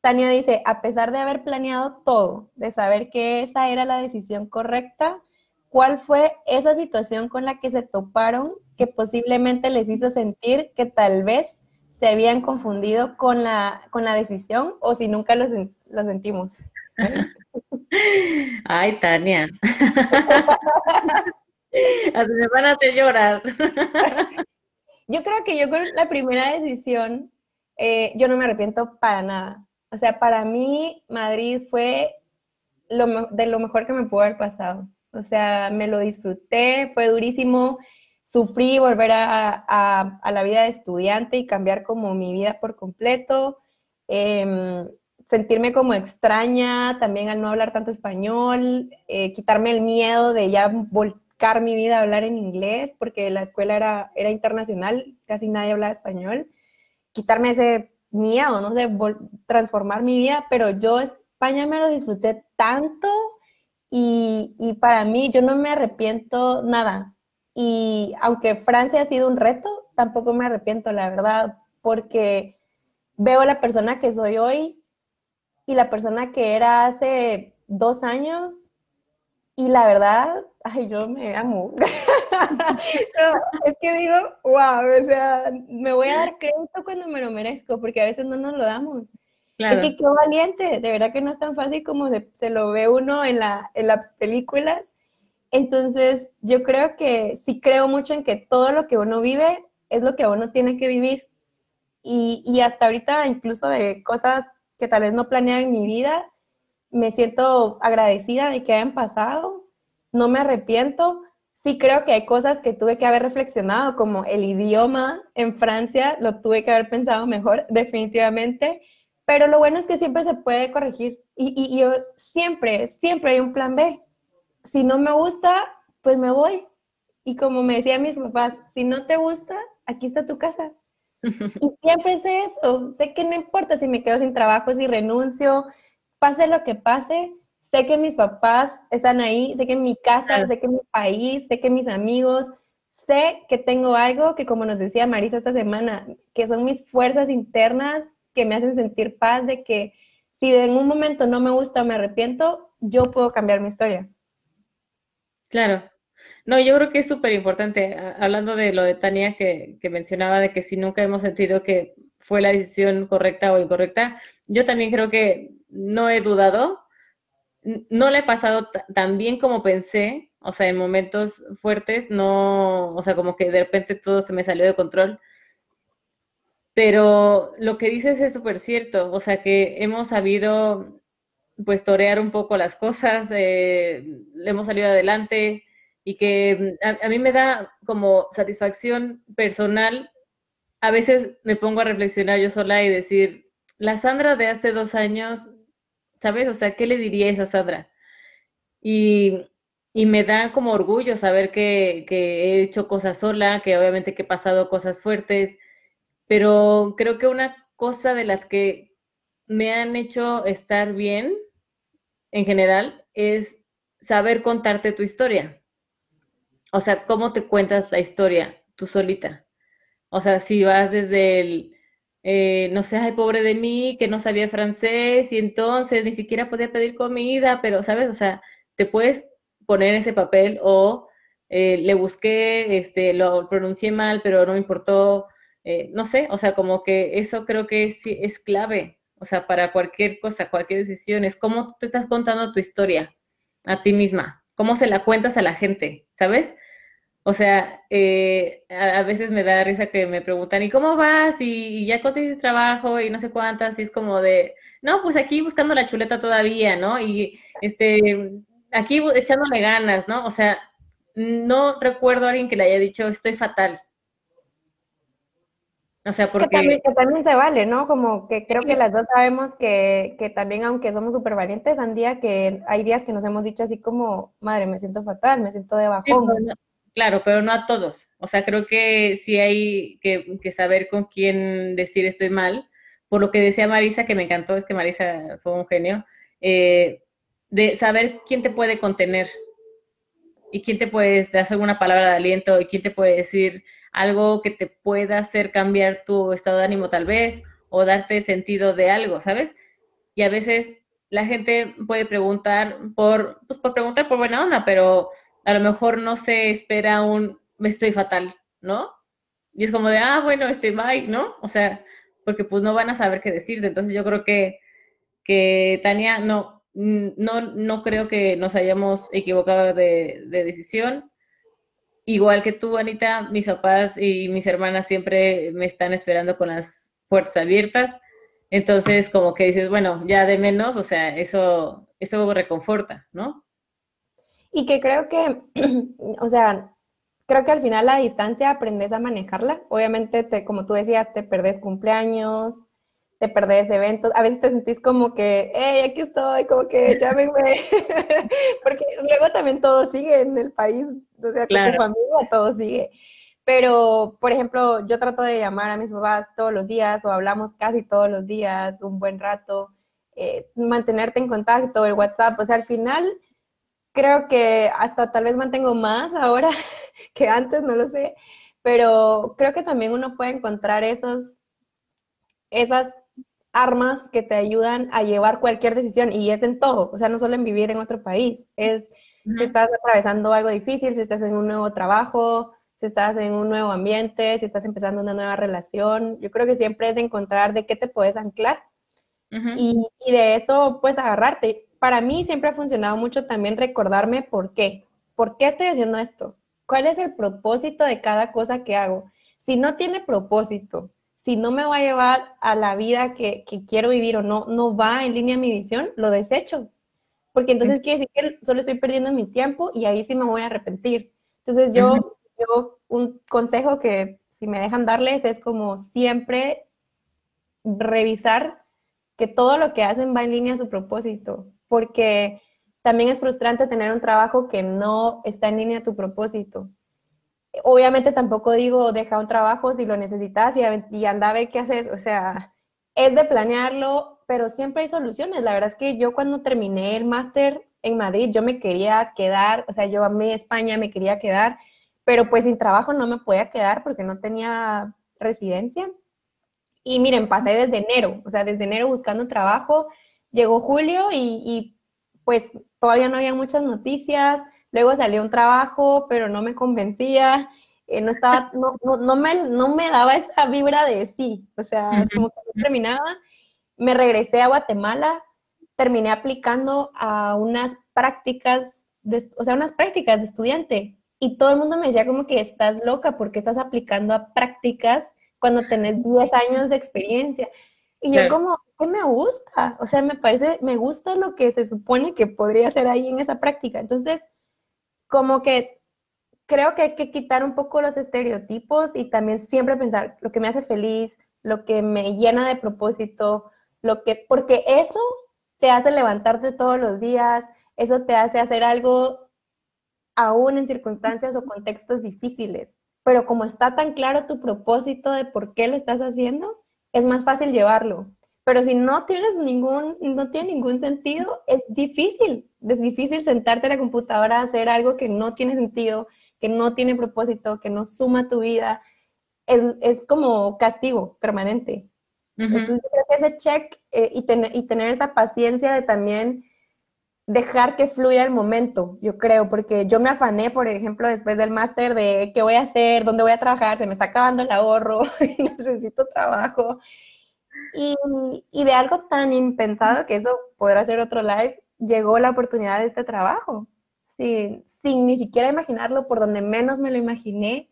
Tania dice, a pesar de haber planeado todo, de saber que esa era la decisión correcta, ¿cuál fue esa situación con la que se toparon que posiblemente les hizo sentir que tal vez se habían confundido con la, con la decisión o si nunca lo, lo sentimos? Ay, Tania. Así me van a hacer llorar. Yo creo que yo con la primera decisión, eh, yo no me arrepiento para nada. O sea, para mí Madrid fue lo, de lo mejor que me pudo haber pasado. O sea, me lo disfruté, fue durísimo. Sufrí volver a, la vida de estudiante y cambiar como mi vida por completo. Em, sentirme como extraña también al no hablar tanto español, eh, quitarme el miedo de ya volcar mi vida a hablar en inglés, porque la escuela era, era internacional, casi nadie hablaba español. Quitarme ese miedo, no sé, transformar mi vida, pero yo España me lo disfruté tanto y, para mí yo no me arrepiento nada. Y aunque Francia ha sido un reto, tampoco me arrepiento, la verdad, porque veo la persona que soy hoy y la persona que era hace dos años y la verdad, ay, yo me amo. es que digo, wow, o sea, me voy a dar crédito cuando me lo merezco, porque a veces no nos lo damos. Es que qué valiente, de verdad que no es tan fácil como se, lo ve uno en, la, en las películas. Entonces, yo creo que sí creo mucho en que todo lo que uno vive es lo que uno tiene que vivir. Y, y hasta ahorita, incluso de cosas que tal vez no planeaba en mi vida. Me siento agradecida de que hayan pasado, no me arrepiento. Sí creo que hay cosas que tuve que haber reflexionado, como el idioma en Francia, lo tuve que haber pensado mejor, definitivamente. Pero lo bueno es que siempre se puede corregir. Y, y yo siempre, siempre hay un plan B. Si no me gusta, pues me voy. Y como me decían mis papás, si no te gusta, aquí está tu casa. Y siempre sé eso, sé que no importa si me quedo sin trabajo, si renuncio, pase lo que pase, sé que mis papás están ahí, sé que mi casa, sé que mi país, sé que mis amigos, sé que tengo algo que como nos decía Marisa esta semana, que son mis fuerzas internas que me hacen sentir paz de que si en un momento no me gusta o me arrepiento, yo puedo cambiar mi historia. Claro, no, yo creo que es súper importante, hablando de lo de Tania que, que, mencionaba, de que si nunca hemos sentido que fue la decisión correcta o incorrecta, yo también creo que no he dudado, no le he pasado tan bien como pensé, o sea, en momentos fuertes, no, o sea, como que de repente todo se me salió de control. Pero lo que dices es súper cierto, o sea, que hemos sabido pues torear un poco las cosas, eh, le hemos salido adelante, y que mm, a, mí me da como satisfacción personal. A veces me pongo a reflexionar yo sola y decir, la Sandra de hace dos años, ¿sabes? O sea, ¿qué le diría a esa Sandra? Y, y me da como orgullo saber que, que, he hecho cosas sola, que obviamente que he pasado cosas fuertes, pero creo que una cosa de las que me han hecho estar bien en general es saber contarte tu historia o sea, ¿cómo te cuentas la historia tú solita? O sea, si vas desde el, eh, no sé, ay, pobre de mí, que no sabía francés y entonces ni siquiera podía pedir comida, pero, ¿sabes? O sea, te puedes poner ese papel o eh, le busqué, este, lo pronuncié mal, pero no me importó, eh, no sé, o sea, como que eso creo que es, es clave, o sea, para cualquier cosa, cualquier decisión, es cómo tú te estás contando tu historia a ti misma cómo se la cuentas a la gente, ¿sabes? O sea, eh, a, veces me da risa que me preguntan, ¿y cómo vas? Y, ya consigues trabajo y no sé cuántas, y es como de, no, pues aquí buscando la chuleta todavía, ¿no? Y este, aquí echándole ganas, ¿no? O sea, no recuerdo a alguien que le haya dicho, estoy fatal. O sea, porque... Que también, se vale, ¿no? Como que creo que las dos sabemos que, que también, aunque somos súper valientes, día que hay días que nos hemos dicho así como, madre, me siento fatal, me siento de bajón. claro, pero no a todos. O sea, creo que sí hay que, que, saber con quién decir estoy mal. Por lo que decía Marisa, que me encantó, es que Marisa fue un genio, eh, de saber quién te puede contener y quién te puede hacer una palabra de aliento y quién te puede decir algo que te pueda hacer cambiar tu estado de ánimo tal vez o darte sentido de algo, ¿sabes? Y a veces la gente puede preguntar por, pues por preguntar por buena onda, pero a lo mejor no se espera un me estoy fatal, ¿no? Y es como de, ah, bueno, este bye, ¿no? O sea, porque pues no van a saber qué decirte. Entonces yo creo que, que Tania, no, no, no creo que nos hayamos equivocado de, de decisión igual que tú, Anita, mis papás y mis hermanas siempre me están esperando con las puertas abiertas. Entonces, como que dices, bueno, ya de menos, o sea, eso, eso reconforta, ¿no? Y que creo que, o sea, creo que al final la distancia aprendes a manejarla. Obviamente, te, como tú decías, te perdés cumpleaños, te perdés eventos, a veces te sentís como que, hey, aquí estoy, como que llámenme, porque luego también todo sigue en el país, o sea, con tu familia todo sigue. Pero, por ejemplo, yo trato de llamar a mis papás todos los días o hablamos casi todos los días, un buen rato, eh, mantenerte en contacto, el WhatsApp, o sea, al final creo que hasta tal vez mantengo más ahora que antes, no lo sé, pero creo que también uno puede encontrar esos, esas armas que te ayudan a llevar cualquier decisión y es en todo, o sea, no solo en vivir en otro país, es si estás atravesando algo difícil, si estás en un nuevo trabajo, si estás en un nuevo ambiente, si estás empezando una nueva relación, yo creo que siempre es de encontrar de qué te puedes anclar y, y, de eso pues agarrarte. Para mí siempre ha funcionado mucho también recordarme por qué, por qué estoy haciendo esto, cuál es el propósito de cada cosa que hago. Si no tiene propósito, si no me va a llevar a la vida que, quiero vivir o no, no va en línea a mi visión, lo desecho. Porque entonces quiere decir que solo estoy perdiendo mi tiempo y ahí sí me voy a arrepentir. Entonces yo, yo un consejo que si me dejan darles es como siempre revisar que todo lo que hacen va en línea a su propósito, porque también es frustrante tener un trabajo que no está en línea a tu propósito. Obviamente tampoco digo deja un trabajo si lo necesitas y, y anda a qué haces, o sea, es de planearlo, pero siempre hay soluciones. La verdad es que yo cuando terminé el máster en Madrid, yo me quería quedar, o sea, yo amé España, me quería quedar, pero pues sin trabajo no me podía quedar porque no tenía residencia. Y miren, pasé desde enero, o sea, desde enero buscando trabajo, llegó julio y, y pues todavía no había muchas noticias, luego salió un trabajo, pero no me convencía, eh, no estaba, no, no, me, no me daba esa vibra de sí, o sea, como que no terminaba. Me regresé a Guatemala, terminé aplicando a unas prácticas, de, o sea, unas prácticas de estudiante, y todo el mundo me decía como que estás loca porque estás aplicando a prácticas cuando tenés 10 años de experiencia. Y yo como, ¿qué me gusta? O sea, me parece, me gusta lo que se supone que podría hacer ahí en esa práctica. Entonces, como que creo que hay que quitar un poco los estereotipos y también siempre pensar lo que me hace feliz, lo que me llena de propósito, lo que, porque eso te hace levantarte todos los días, eso te hace hacer algo aún en circunstancias o contextos difíciles. Pero como está tan claro tu propósito de por qué lo estás haciendo, es más fácil llevarlo. Pero si no tienes ningún, no tiene ningún sentido, es difícil. Es difícil sentarte en la computadora a hacer algo que no tiene sentido, que no tiene propósito, que no suma a tu vida. Es, es como castigo permanente. Entonces, creo que ese check eh, y, y tener esa paciencia de también dejar que fluya el momento, yo creo, porque yo me afané, por ejemplo, después del máster de qué voy a hacer, dónde voy a trabajar, se me está acabando el ahorro, necesito trabajo. Y, y, de algo tan impensado que eso podrá ser otro live, llegó la oportunidad de este trabajo, sin, sin ni siquiera imaginarlo, por donde menos me lo imaginé.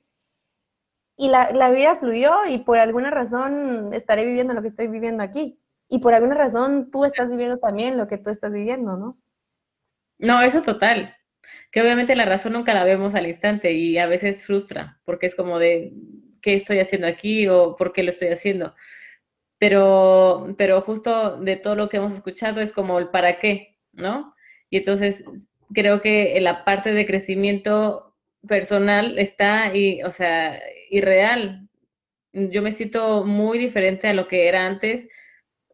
Y la, la vida fluyó y por alguna razón estaré viviendo lo que estoy viviendo aquí. Y por alguna razón tú estás viviendo también lo que tú estás viviendo, ¿no? No, eso total. Que obviamente la razón nunca la vemos al instante y a veces frustra, porque es como de, ¿qué estoy haciendo aquí o por qué lo estoy haciendo? Pero, pero justo de todo lo que hemos escuchado es como el para qué, ¿no? Y entonces creo que la parte de crecimiento personal está, y, o sea, irreal. Yo me siento muy diferente a lo que era antes,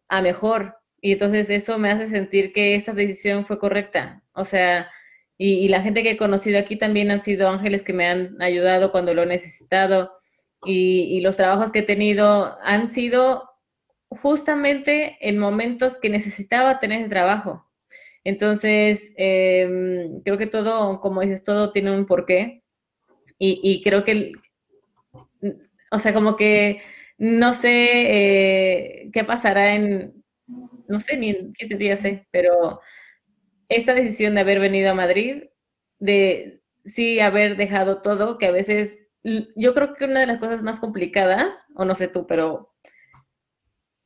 a mejor. Y entonces eso me hace sentir que esta decisión fue correcta. O sea, y, la gente que he conocido aquí también han sido ángeles que me han ayudado cuando lo he necesitado. Y, los trabajos que he tenido han sido justamente en momentos que necesitaba tener ese trabajo. Entonces, em, creo que todo, como dices, todo tiene un porqué. Y, y creo que, o sea, como que no sé eh, qué pasará en, no sé ni en 15 días sé, pero esta decisión de haber venido a Madrid, de sí haber dejado todo, que a veces, yo creo que una de las cosas más complicadas, o no sé tú, pero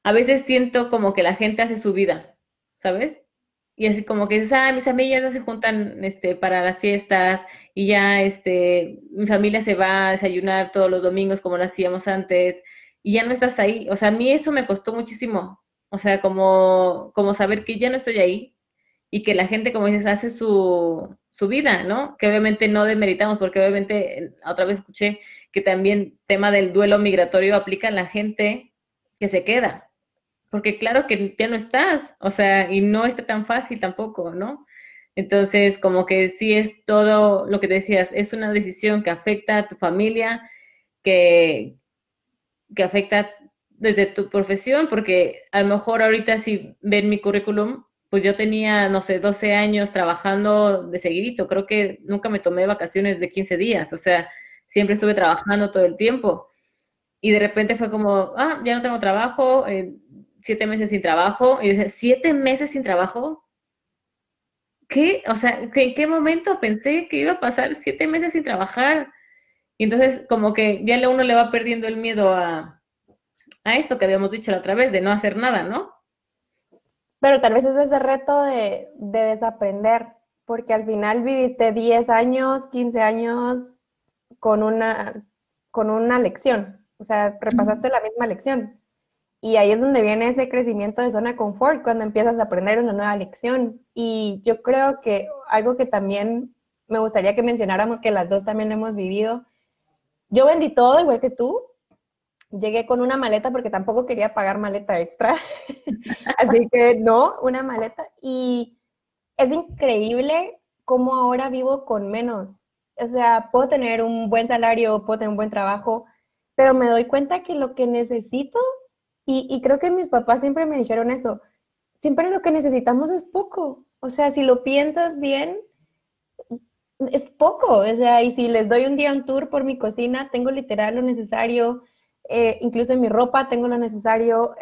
a veces siento como que la gente hace su vida, ¿sabes? Y así como que dices, ah, mis amigas ya se juntan este, para las fiestas y ya este, mi familia se va a desayunar todos los domingos como lo hacíamos antes y ya no estás ahí. O sea, a mí eso me costó muchísimo. O sea, como, como saber que ya no estoy ahí y que la gente, como dices, hace su, su vida, ¿no? Que obviamente no demeritamos, porque obviamente otra vez escuché que también tema del duelo migratorio aplica a la gente que se queda. Porque claro que ya no estás, o sea, y no está tan fácil tampoco, ¿no? Entonces, como que sí es todo lo que decías, es una decisión que afecta a tu familia, que, que afecta desde tu profesión, porque a lo mejor ahorita si ven mi currículum, pues yo tenía, no sé, 12 años trabajando de seguidito, creo que nunca me tomé vacaciones de 15 días, o sea, siempre estuve trabajando todo el tiempo. Y de repente fue como, ah, ya no tengo trabajo, eh, siete meses sin trabajo. Y yo decía, ¿siete meses sin trabajo? ¿Qué? O sea, ¿en qué momento pensé que iba a pasar siete meses sin trabajar? Y entonces como que ya uno le va perdiendo el miedo a, a esto que habíamos dicho la otra vez, de no hacer nada, ¿no? Pero tal vez es ese reto de, de desaprender, porque al final viviste 10 años, 15 años con una, con una lección, o sea, repasaste la misma lección. Y ahí es donde viene ese crecimiento de zona de confort, cuando empiezas a aprender una nueva lección. Y yo creo que algo que también me gustaría que mencionáramos, que las dos también hemos vivido, yo vendí todo igual que tú. Llegué con una maleta porque tampoco quería pagar maleta extra. Así que no, una maleta. Y es increíble cómo ahora vivo con menos. O sea, puedo tener un buen salario, puedo tener un buen trabajo, pero me doy cuenta que lo que necesito y, creo que mis papás siempre me dijeron eso, siempre lo que necesitamos es poco. O sea, si lo piensas bien, es poco. O sea, y si les doy un día un tour por mi cocina, tengo literal lo necesario. Eh, incluso en mi ropa tengo lo necesario,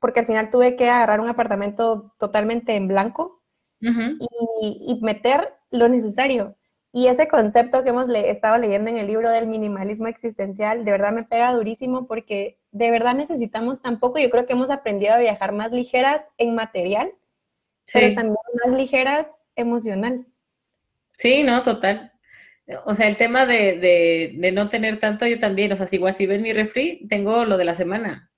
porque al final tuve que agarrar un apartamento totalmente en blanco y, y, meter lo necesario. Y ese concepto que hemos estado leyendo en el libro del minimalismo existencial, de verdad me pega durísimo porque de verdad necesitamos tampoco, yo creo que hemos aprendido a viajar más ligeras en material, pero también más ligeras emocional. Sí, no, total. O sea, el tema de, de, no tener tanto, yo también, o sea, si igual si ven mi refri, tengo lo de la semana.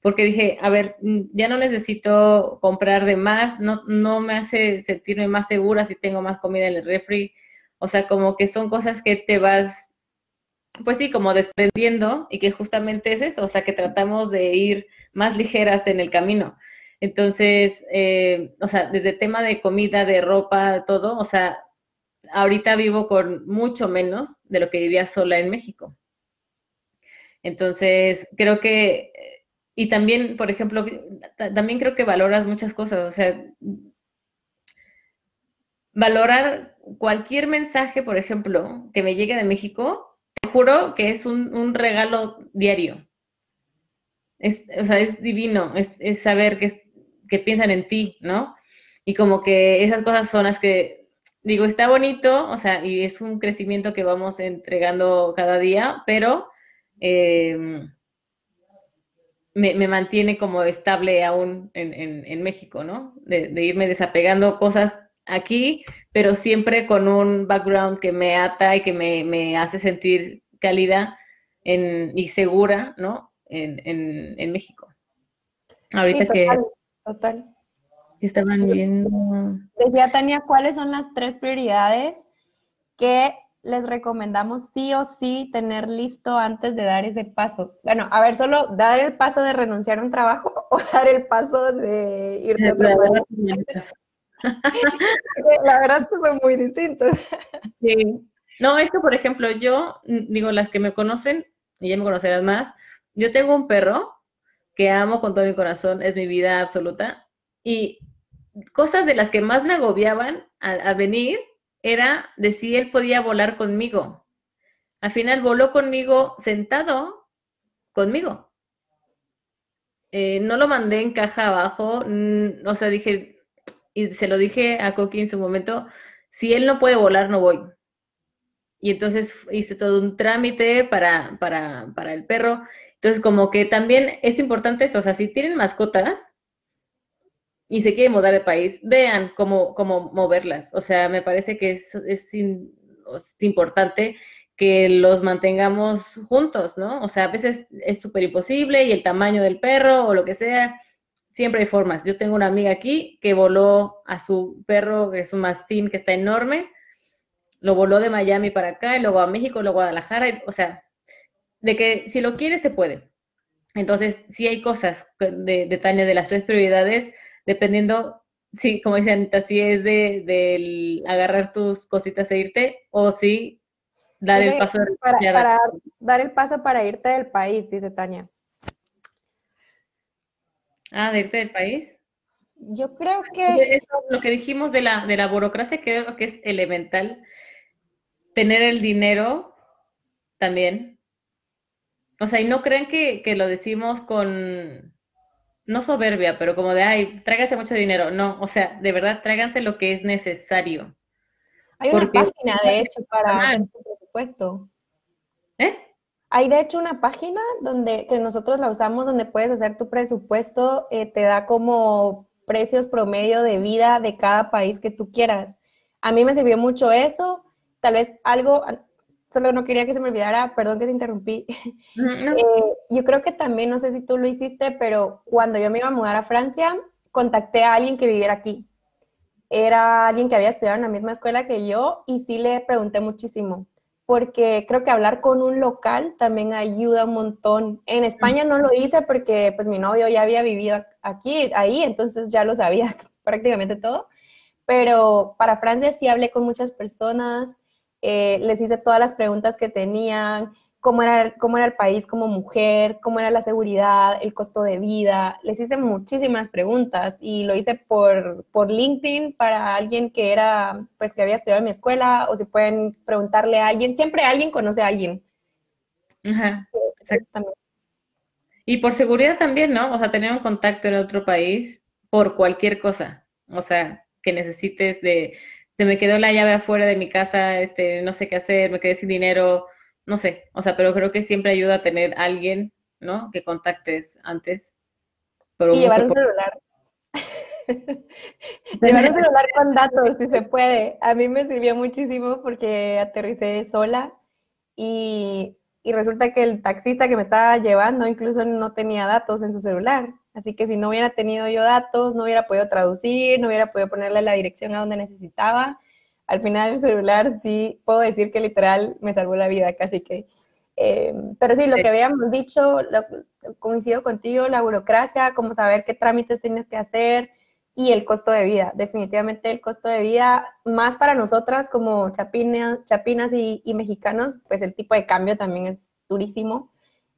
Porque dije, a ver, mm, ya no necesito comprar de más, no, no me hace sentirme más segura si tengo más comida en el refri o sea, como que son cosas que te vas, pues sí, como desprendiendo y que justamente es eso, o sea, que tratamos de ir más ligeras en el camino. Entonces, eh, o sea, desde el tema de comida, de ropa, todo, o sea, ahorita vivo con mucho menos de lo que vivía sola en México. Entonces, creo que, y también, por ejemplo, también creo que valoras muchas cosas, o sea, valorar cualquier mensaje, por ejemplo, que me llegue de México, juro que es un, regalo diario. Es, o sea, es divino, es, saber que, que, piensan en ti, ¿no? Y como que esas cosas son las que, digo, está bonito, o sea, y es un crecimiento que vamos entregando cada día, pero em, me, mantiene como estable aún en, México, ¿no? De, de irme desapegando cosas aquí, pero siempre con un background que me ata y que me, hace sentir cálida y segura, ¿no? En, México. Ahorita que... Total. Estaban viendo... Decía Tania, ¿cuáles son las tres prioridades que les recomendamos sí o sí tener listo antes de dar ese paso? Bueno, a ver, solo dar el paso de renunciar a un trabajo o dar el paso de irte a La verdad son muy distintos. Sí. No, es que, por ejemplo, yo, digo, las que me conocen, y ya me conocerás más, yo tengo un perro que amo con todo mi corazón, es mi vida absoluta, y cosas de las que más me agobiaban a, venir era de si él podía volar conmigo. Al final voló conmigo sentado conmigo. Eh, no lo mandé en caja abajo, o sea, dije, y se lo dije a Coqui en su momento, si él no puede volar, no voy. Y entonces hice todo un trámite para, para, para el perro. Entonces, como que también es importante eso, o sea, si tienen mascotas y se quieren mudar de país, vean cómo, cómo moverlas. O sea, me parece que es, es, es importante que los mantengamos juntos, ¿no? O sea, a veces es súper imposible y el tamaño del perro o lo que sea, siempre hay formas. Yo tengo una amiga aquí que voló a su perro, que es un mastín que está enorme, lo voló de Miami para acá, y luego a México, luego a Guadalajara, o sea, de que si lo quiere se puede. Entonces, sí hay cosas de, de Tania, de las tres prioridades, dependiendo, sí, como dice Anita, si es de, agarrar tus cositas e irte, o si dar el paso. para dar el paso para irte del país, dice Tania. Ah, de irte del país. Yo creo que... lo que dijimos de la, de la burocracia, creo que es elemental. Tener el dinero también. O sea, y no creen que, lo decimos con, no soberbia, pero como de, ay, tráiganse mucho dinero. No, o sea, de verdad, tráiganse lo que es necesario. Hay una página, de hecho, para el presupuesto. ¿Eh? Hay de hecho una página donde que nosotros la usamos donde puedes hacer tu presupuesto, eh, te da como precios promedio de vida de cada país que tú quieras. A mí me sirvió mucho eso, tal vez algo, solo no quería que se me olvidara, perdón que te interrumpí. Eh, yo creo que también, no sé si tú lo hiciste, pero cuando yo me iba a mudar a Francia, contacté a alguien que viviera aquí. Era alguien que había estudiado en la misma escuela que yo y sí le pregunté muchísimo porque creo que hablar con un local también ayuda un montón. En España no lo hice porque pues mi novio ya había vivido aquí, ahí, entonces ya lo sabía prácticamente todo. Pero para Francia sí hablé con muchas personas, eh, les hice todas las preguntas que tenían, cómo era, cómo era el país como mujer, cómo era la seguridad, el costo de vida. Les hice muchísimas preguntas y lo hice por, por LinkedIn para alguien que era, pues que había estudiado en mi escuela o si pueden preguntarle a alguien. Siempre alguien conoce a alguien. Ajá, exactamente. Y por seguridad también, ¿no? O sea, tener un contacto en otro país por cualquier cosa. O sea, que necesites de, se me quedó la llave afuera de mi casa, este, no sé qué hacer, me quedé sin dinero, no sé, o sea, pero creo que siempre ayuda a tener alguien, ¿no? Que contactes antes. y llevar un celular. llevar un celular con datos, si se puede. A mí me sirvió muchísimo porque aterricé sola y, y resulta que el taxista que me estaba llevando incluso no tenía datos en su celular. Así que si no hubiera tenido yo datos, no hubiera podido traducir, no hubiera podido ponerle la dirección a donde necesitaba al final el celular sí puedo decir que literal me salvó la vida, casi que. Eh, pero sí, lo que habíamos dicho, coincido contigo, la burocracia, cómo saber qué trámites tienes que hacer y el costo de vida. Definitivamente el costo de vida, más para nosotras como chapinas, chapinas y, y mexicanos, pues el tipo de cambio también es durísimo.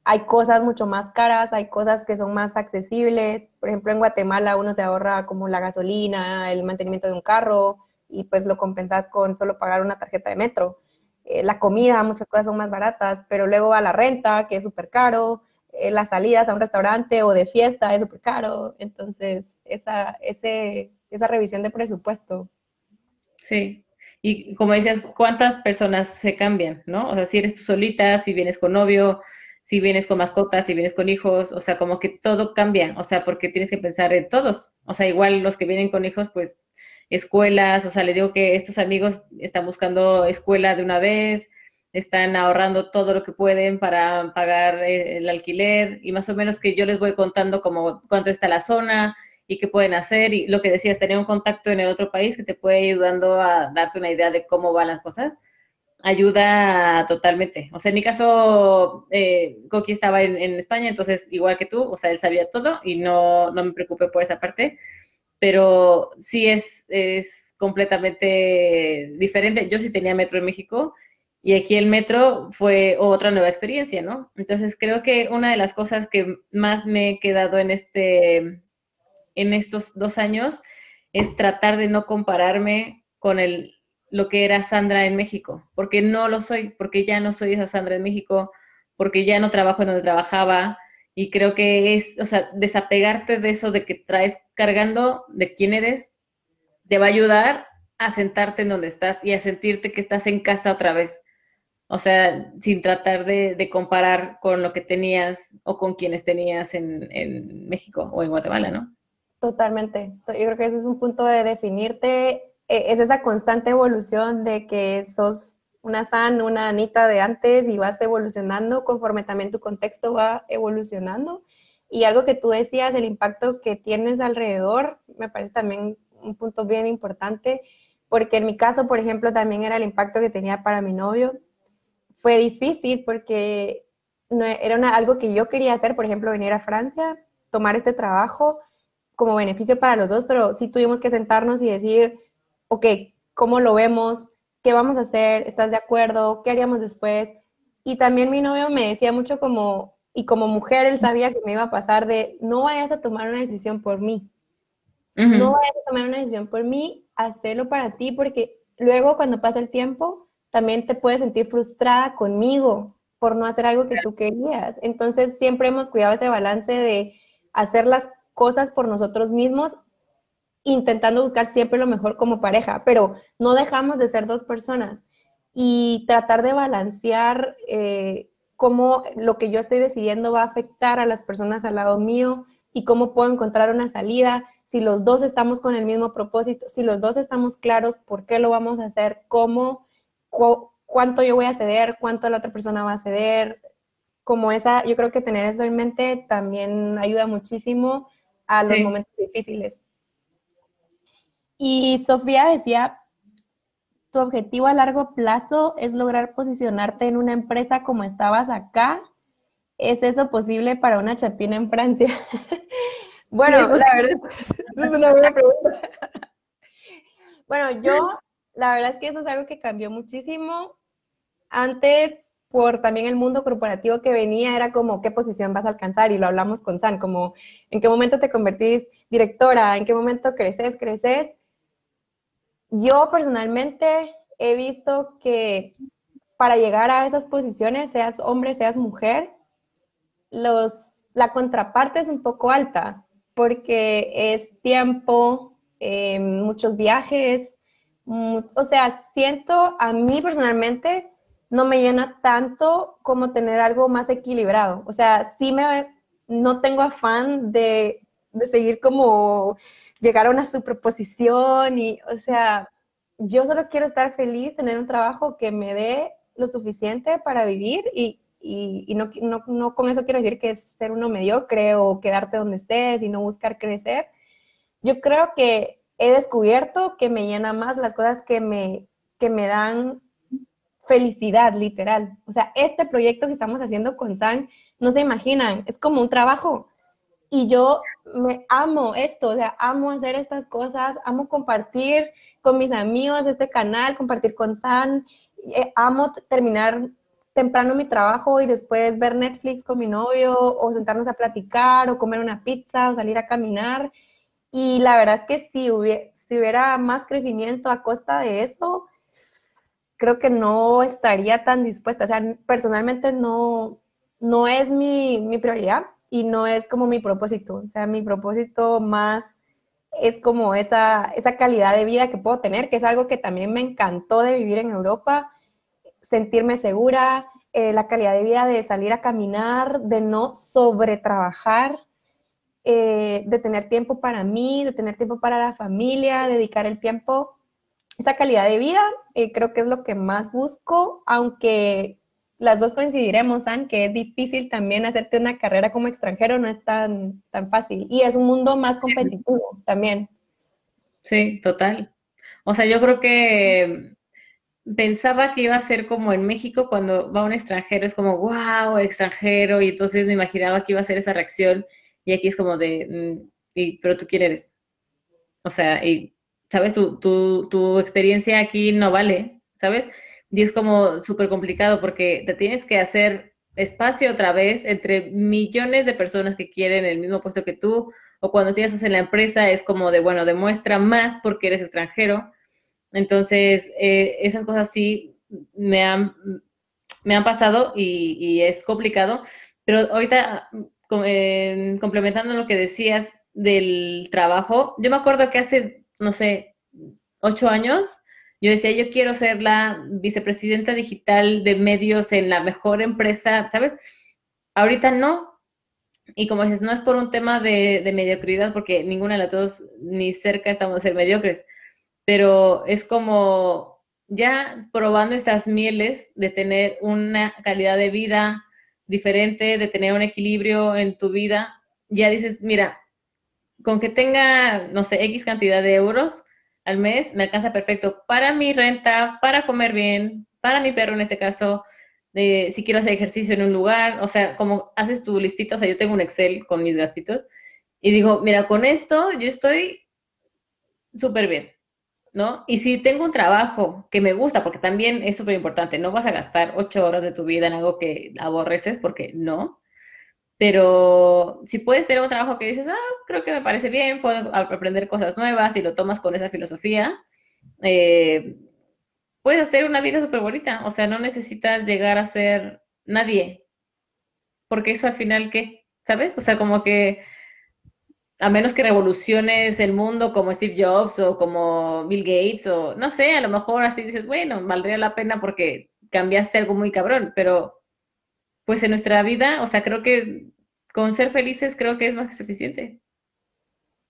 Hay cosas mucho más caras, hay cosas que son más accesibles. Por ejemplo, en Guatemala uno se ahorra como la gasolina, el mantenimiento de un carro, y pues lo compensas con solo pagar una tarjeta de metro. Eh, la comida, muchas cosas son más baratas, pero luego va la renta, que es súper caro, eh, las salidas a un restaurante o de fiesta es súper caro, entonces esa, ese, esa revisión de presupuesto. Sí, y como decías, ¿cuántas personas se cambian, no? O sea, si eres tú solita, si vienes con novio, si vienes con mascotas, si vienes con hijos, o sea, como que todo cambia, o sea, porque tienes que pensar en todos. O sea, igual los que vienen con hijos, pues escuelas, o sea, les digo que estos amigos están buscando escuela de una vez, están ahorrando todo lo que pueden para pagar eh, el alquiler y más o menos que yo les voy contando como cuánto está la zona y qué pueden hacer y lo que decías, tener un contacto en el otro país que te puede ayudando a darte una idea de cómo van las cosas, ayuda totalmente. O sea, en mi caso, eh, Coqui estaba en, en, España, entonces igual que tú, o sea, él sabía todo y no, no me preocupé por esa parte pero sí es, es completamente diferente. Yo sí tenía metro en México y aquí el metro fue otra nueva experiencia, ¿no? Entonces creo que una de las cosas que más me he quedado en este, en estos dos años es tratar de no compararme con el, lo que era Sandra en México, porque no lo soy, porque ya no soy esa Sandra en México, porque ya no trabajo en donde trabajaba, y creo que es, o sea, desapegarte de eso de que traes cargando de quién eres, te va a ayudar a sentarte en donde estás y a sentirte que estás en casa otra vez. O sea, sin tratar de, comparar con lo que tenías o con quienes tenías en, en, México o en Guatemala, ¿no? Totalmente. Yo creo que ese es un punto de definirte, e, es esa constante evolución de que sos una San, una Anita de antes y vas evolucionando conforme también tu contexto va evolucionando. Y algo que tú decías, el impacto que tienes alrededor, me parece también un punto bien importante, porque en mi caso, por ejemplo, también era el impacto que tenía para mi novio. Fue difícil porque no, era algo que yo quería hacer, por ejemplo, venir a Francia, tomar este trabajo como beneficio para los dos, pero sí tuvimos que sentarnos y decir, ok, ¿cómo lo vemos? ¿Qué vamos a hacer? ¿Estás de acuerdo? ¿Qué haríamos después? Y también mi novio me decía mucho como, y como mujer él sabía que me iba a pasar de, no vayas a tomar una decisión por mí. No vayas a tomar una decisión por mí, hacerlo para ti, porque luego cuando pasa el tiempo, también te puedes sentir frustrada conmigo por no hacer algo que tú querías. Entonces siempre hemos cuidado ese balance de hacer las cosas por nosotros mismos intentando buscar siempre lo mejor como pareja, pero no dejamos de ser dos personas. Y tratar de balancear eh, cómo lo que yo estoy decidiendo va a afectar a las personas al lado mío y cómo puedo encontrar una salida, si los dos estamos con el mismo propósito, si los dos estamos claros por qué lo vamos a hacer, cómo, cuánto yo voy a ceder, cuánto la otra persona va a ceder, como esa, yo creo que tener eso en mente también ayuda muchísimo a los momentos difíciles. Y Sofía decía, tu objetivo a largo plazo es lograr posicionarte en una empresa como estabas acá. ¿Es eso posible para una chapina en Francia? bueno, la verdad, es una buena pregunta. bueno, yo, la verdad es que eso es algo que cambió muchísimo. Antes por también el mundo corporativo que venía, era como qué posición vas a alcanzar, y lo hablamos con San, como en qué momento te convertís directora, en qué momento creces, creces. Yo personalmente he visto que para llegar a esas posiciones, seas hombre, seas mujer, los, la contraparte es un poco alta, porque es tiempo, eh, muchos viajes, o sea, siento a mí personalmente no me llena tanto como tener algo más equilibrado. O sea, sí me, no tengo afán de, de seguir como llegar a una superposición y, o sea, yo solo quiero estar feliz, tener un trabajo que me dé lo suficiente para vivir y, y, y no, no, no, con eso quiero decir que es ser uno mediocre o quedarte donde estés y no buscar crecer. Yo creo que he descubierto que me llena más las cosas que me, que me dan felicidad, literal. O sea, este proyecto que estamos haciendo con San, no se imaginan, es como un trabajo. Y yo me amo esto, o sea, amo hacer estas cosas, amo compartir con mis amigos este canal, compartir con San, eh, amo terminar temprano mi trabajo y después ver Netflix con mi novio o sentarnos a platicar o comer una pizza o salir a caminar. Y la verdad es que si hubiera, si hubiera más crecimiento a costa de eso, creo que no estaría tan dispuesta. O sea, personalmente no, no es mi, mi, prioridad y no es como mi propósito. O sea, mi propósito más es como esa, esa calidad de vida que puedo tener, que es algo que también me encantó de vivir en Europa, sentirme segura, eh, la calidad de vida de salir a caminar, de no sobretrabajar, eh, de tener tiempo para mí, de tener tiempo para la familia, dedicar el tiempo esa calidad de vida eh, creo que es lo que más busco, aunque las dos coincidiremos, San, que es difícil también hacerte una carrera como extranjero, no es tan, tan fácil. Y es un mundo más competitivo también. Sí, total. O sea, yo creo que pensaba que iba a ser como en México cuando va un extranjero, es como, wow, extranjero, y entonces me imaginaba que iba a ser esa reacción, y aquí es como de, mm, y, pero tú quién eres. O sea, y ¿sabes? Tu, tu, tu experiencia aquí no vale, ¿sabes? Y es como súper complicado porque te tienes que hacer espacio otra vez entre millones de personas que quieren el mismo puesto que tú, o cuando sigas en la empresa es como de, bueno, demuestra más porque eres extranjero. Entonces, eh, esas cosas sí me han, me han pasado y, y es complicado, pero ahorita eh, complementando lo que decías del trabajo, yo me acuerdo que hace no sé, ocho años, yo decía, yo quiero ser la vicepresidenta digital de medios en la mejor empresa, ¿sabes? Ahorita no. Y como dices, no es por un tema de, mediocridad, porque ninguna de las dos ni cerca estamos a ser mediocres, pero es como ya probando estas mieles de tener una calidad de vida diferente, de tener un equilibrio en tu vida, ya dices, mira, con que tenga, no sé, X cantidad de euros al mes, me alcanza perfecto para mi renta, para comer bien, para mi perro en este caso, si quiero hacer ejercicio en un lugar, o sea, como haces tu listita, o sea, yo tengo un Excel con mis gastitos y digo, mira, con esto yo estoy súper bien, ¿no? Y si tengo un trabajo que me gusta, porque también es súper importante, no vas a gastar ocho horas de tu vida en algo que aborreces, porque no, pero si puedes tener un trabajo que dices, ah, creo que me parece bien, puedo aprender cosas nuevas y lo tomas con esa filosofía, eh, puedes hacer una vida súper bonita. O sea, no necesitas llegar a ser nadie. Porque eso al final, ¿qué? ¿Sabes? O sea, como que a menos que revoluciones el mundo como Steve Jobs o como Bill Gates o no sé, a lo mejor así dices, bueno, valdría la pena porque cambiaste algo muy cabrón, pero pues en nuestra vida, o sea, creo que con ser felices creo que es más que suficiente.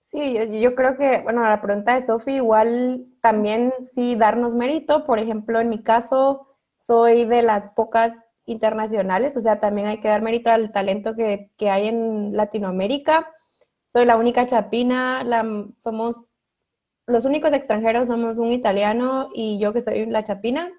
Sí, yo, creo que, bueno, la pregunta de Sofi, igual también sí darnos mérito. Por ejemplo, en mi caso, soy de las pocas internacionales, o sea, también hay que dar mérito al talento que, que hay en Latinoamérica. Soy la única chapina, la, somos los únicos extranjeros, somos un italiano y yo que soy la chapina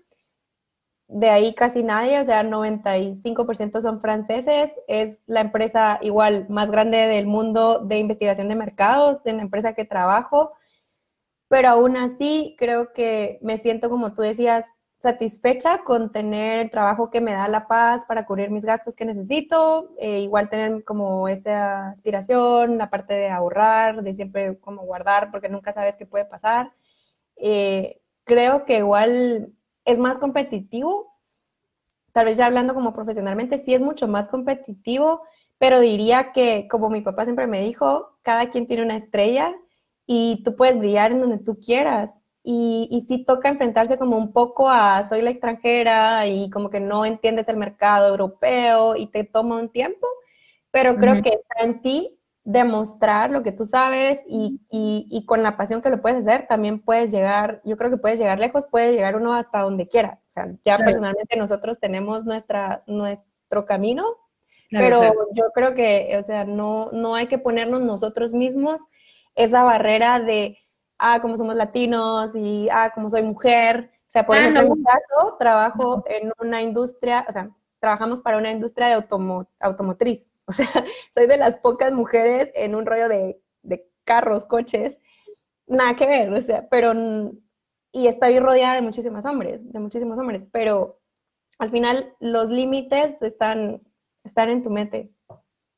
de ahí casi nadie, o sea, 95% son franceses. Es la empresa igual más grande del mundo de investigación de mercados, en la empresa que trabajo. Pero aún así, creo que me siento, como tú decías, satisfecha con tener el trabajo que me da la paz para cubrir mis gastos que necesito, eh, igual tener como esa aspiración, la parte de ahorrar, de siempre como guardar, porque nunca sabes qué puede pasar. Eh, creo que igual es más competitivo, tal vez ya hablando como profesionalmente, sí es mucho más competitivo, pero diría que, como mi papá siempre me dijo, cada quien tiene una estrella y tú puedes brillar en donde tú quieras. Y, y sí toca enfrentarse como un poco a soy la extranjera y como que no entiendes el mercado europeo y te toma un tiempo, pero creo que está en ti demostrar lo que tú sabes y, y, con la pasión que lo puedes hacer, también puedes llegar, yo creo que puedes llegar lejos, puede llegar uno hasta donde quiera. O sea, ya personalmente nosotros tenemos nuestra, nuestro camino, pero yo creo que, o sea, no, no hay que ponernos nosotros mismos esa barrera de, ah, como somos latinos y, ah, como soy mujer. O sea, por ah, ejemplo, en mi caso, trabajo en una industria, o sea, trabajamos para una industria de automotriz. O sea, soy de las pocas mujeres en un rollo de, carros, coches, nada que ver, o sea, pero, y estoy rodeada de muchísimos hombres, de muchísimos hombres, pero al final los límites están, están en tu mente.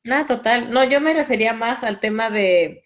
Nada, total. No, yo me refería más al tema de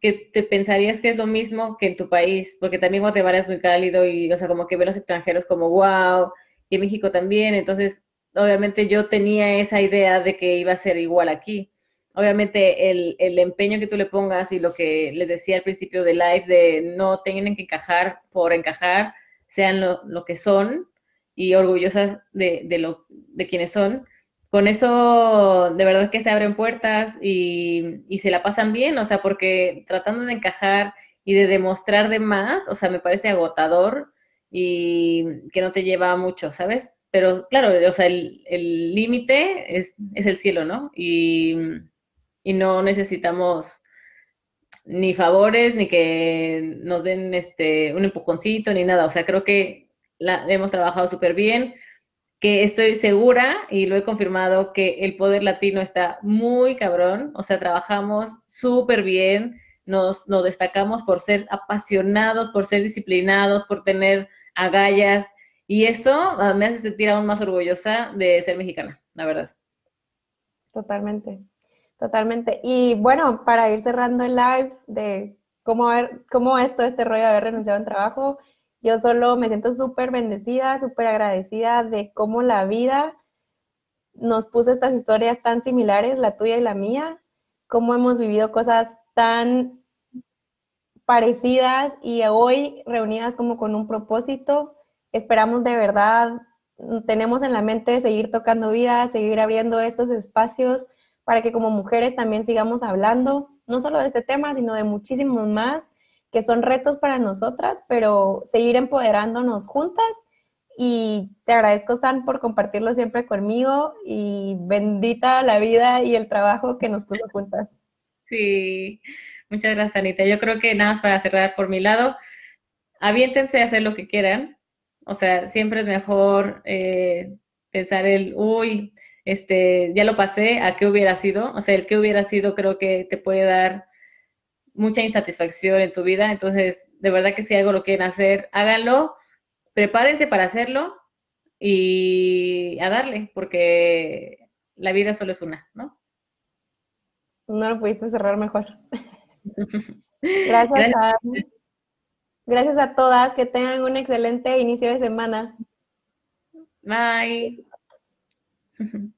que te pensarías que es lo mismo que en tu país, porque también Guatemala es muy cálido y, o sea, como que ve a los extranjeros como wow, y México también, entonces obviamente yo tenía esa idea de que iba a ser igual aquí. Obviamente el, el, empeño que tú le pongas y lo que les decía al principio de live de no tienen que encajar por encajar, sean lo, lo que son y orgullosas de, de, lo, de quienes son, con eso de verdad que se abren puertas y, y se la pasan bien, o sea, porque tratando de encajar y de demostrar de más, o sea, me parece agotador y que no te lleva mucho, ¿sabes? Pero claro, o sea, el límite es, es, el cielo, ¿no? Y, y, no necesitamos ni favores, ni que nos den este, un empujoncito, ni nada. O sea, creo que la, hemos trabajado súper bien, que estoy segura, y lo he confirmado, que el poder latino está muy cabrón. O sea, trabajamos súper bien, nos, nos destacamos por ser apasionados, por ser disciplinados, por tener agallas y eso ah, me hace sentir aún más orgullosa de ser mexicana, la verdad. Totalmente, totalmente. Y bueno, para ir cerrando el live de cómo, ver, cómo es todo este rollo de haber renunciado a un trabajo, yo solo me siento súper bendecida, súper agradecida de cómo la vida nos puso estas historias tan similares, la tuya y la mía, cómo hemos vivido cosas tan parecidas y hoy reunidas como con un propósito esperamos de verdad, tenemos en la mente seguir tocando vida, seguir abriendo estos espacios para que como mujeres también sigamos hablando, no solo de este tema, sino de muchísimos más, que son retos para nosotras, pero seguir empoderándonos juntas. Y te agradezco, San, por compartirlo siempre conmigo y bendita la vida y el trabajo que nos puso juntas. Sí, muchas gracias, Anita. Yo creo que nada más para cerrar por mi lado, aviéntense a hacer lo que quieran, o sea, siempre es mejor eh, pensar el, uy, este, ya lo pasé, a qué hubiera sido. O sea, el qué hubiera sido creo que te puede dar mucha insatisfacción en tu vida. Entonces, de verdad que si algo lo quieren hacer, háganlo, prepárense para hacerlo y a darle, porque la vida solo es una, ¿no? No lo pudiste cerrar mejor. Gracias. Gracias. Gracias a todas, que tengan un excelente inicio de semana. Bye.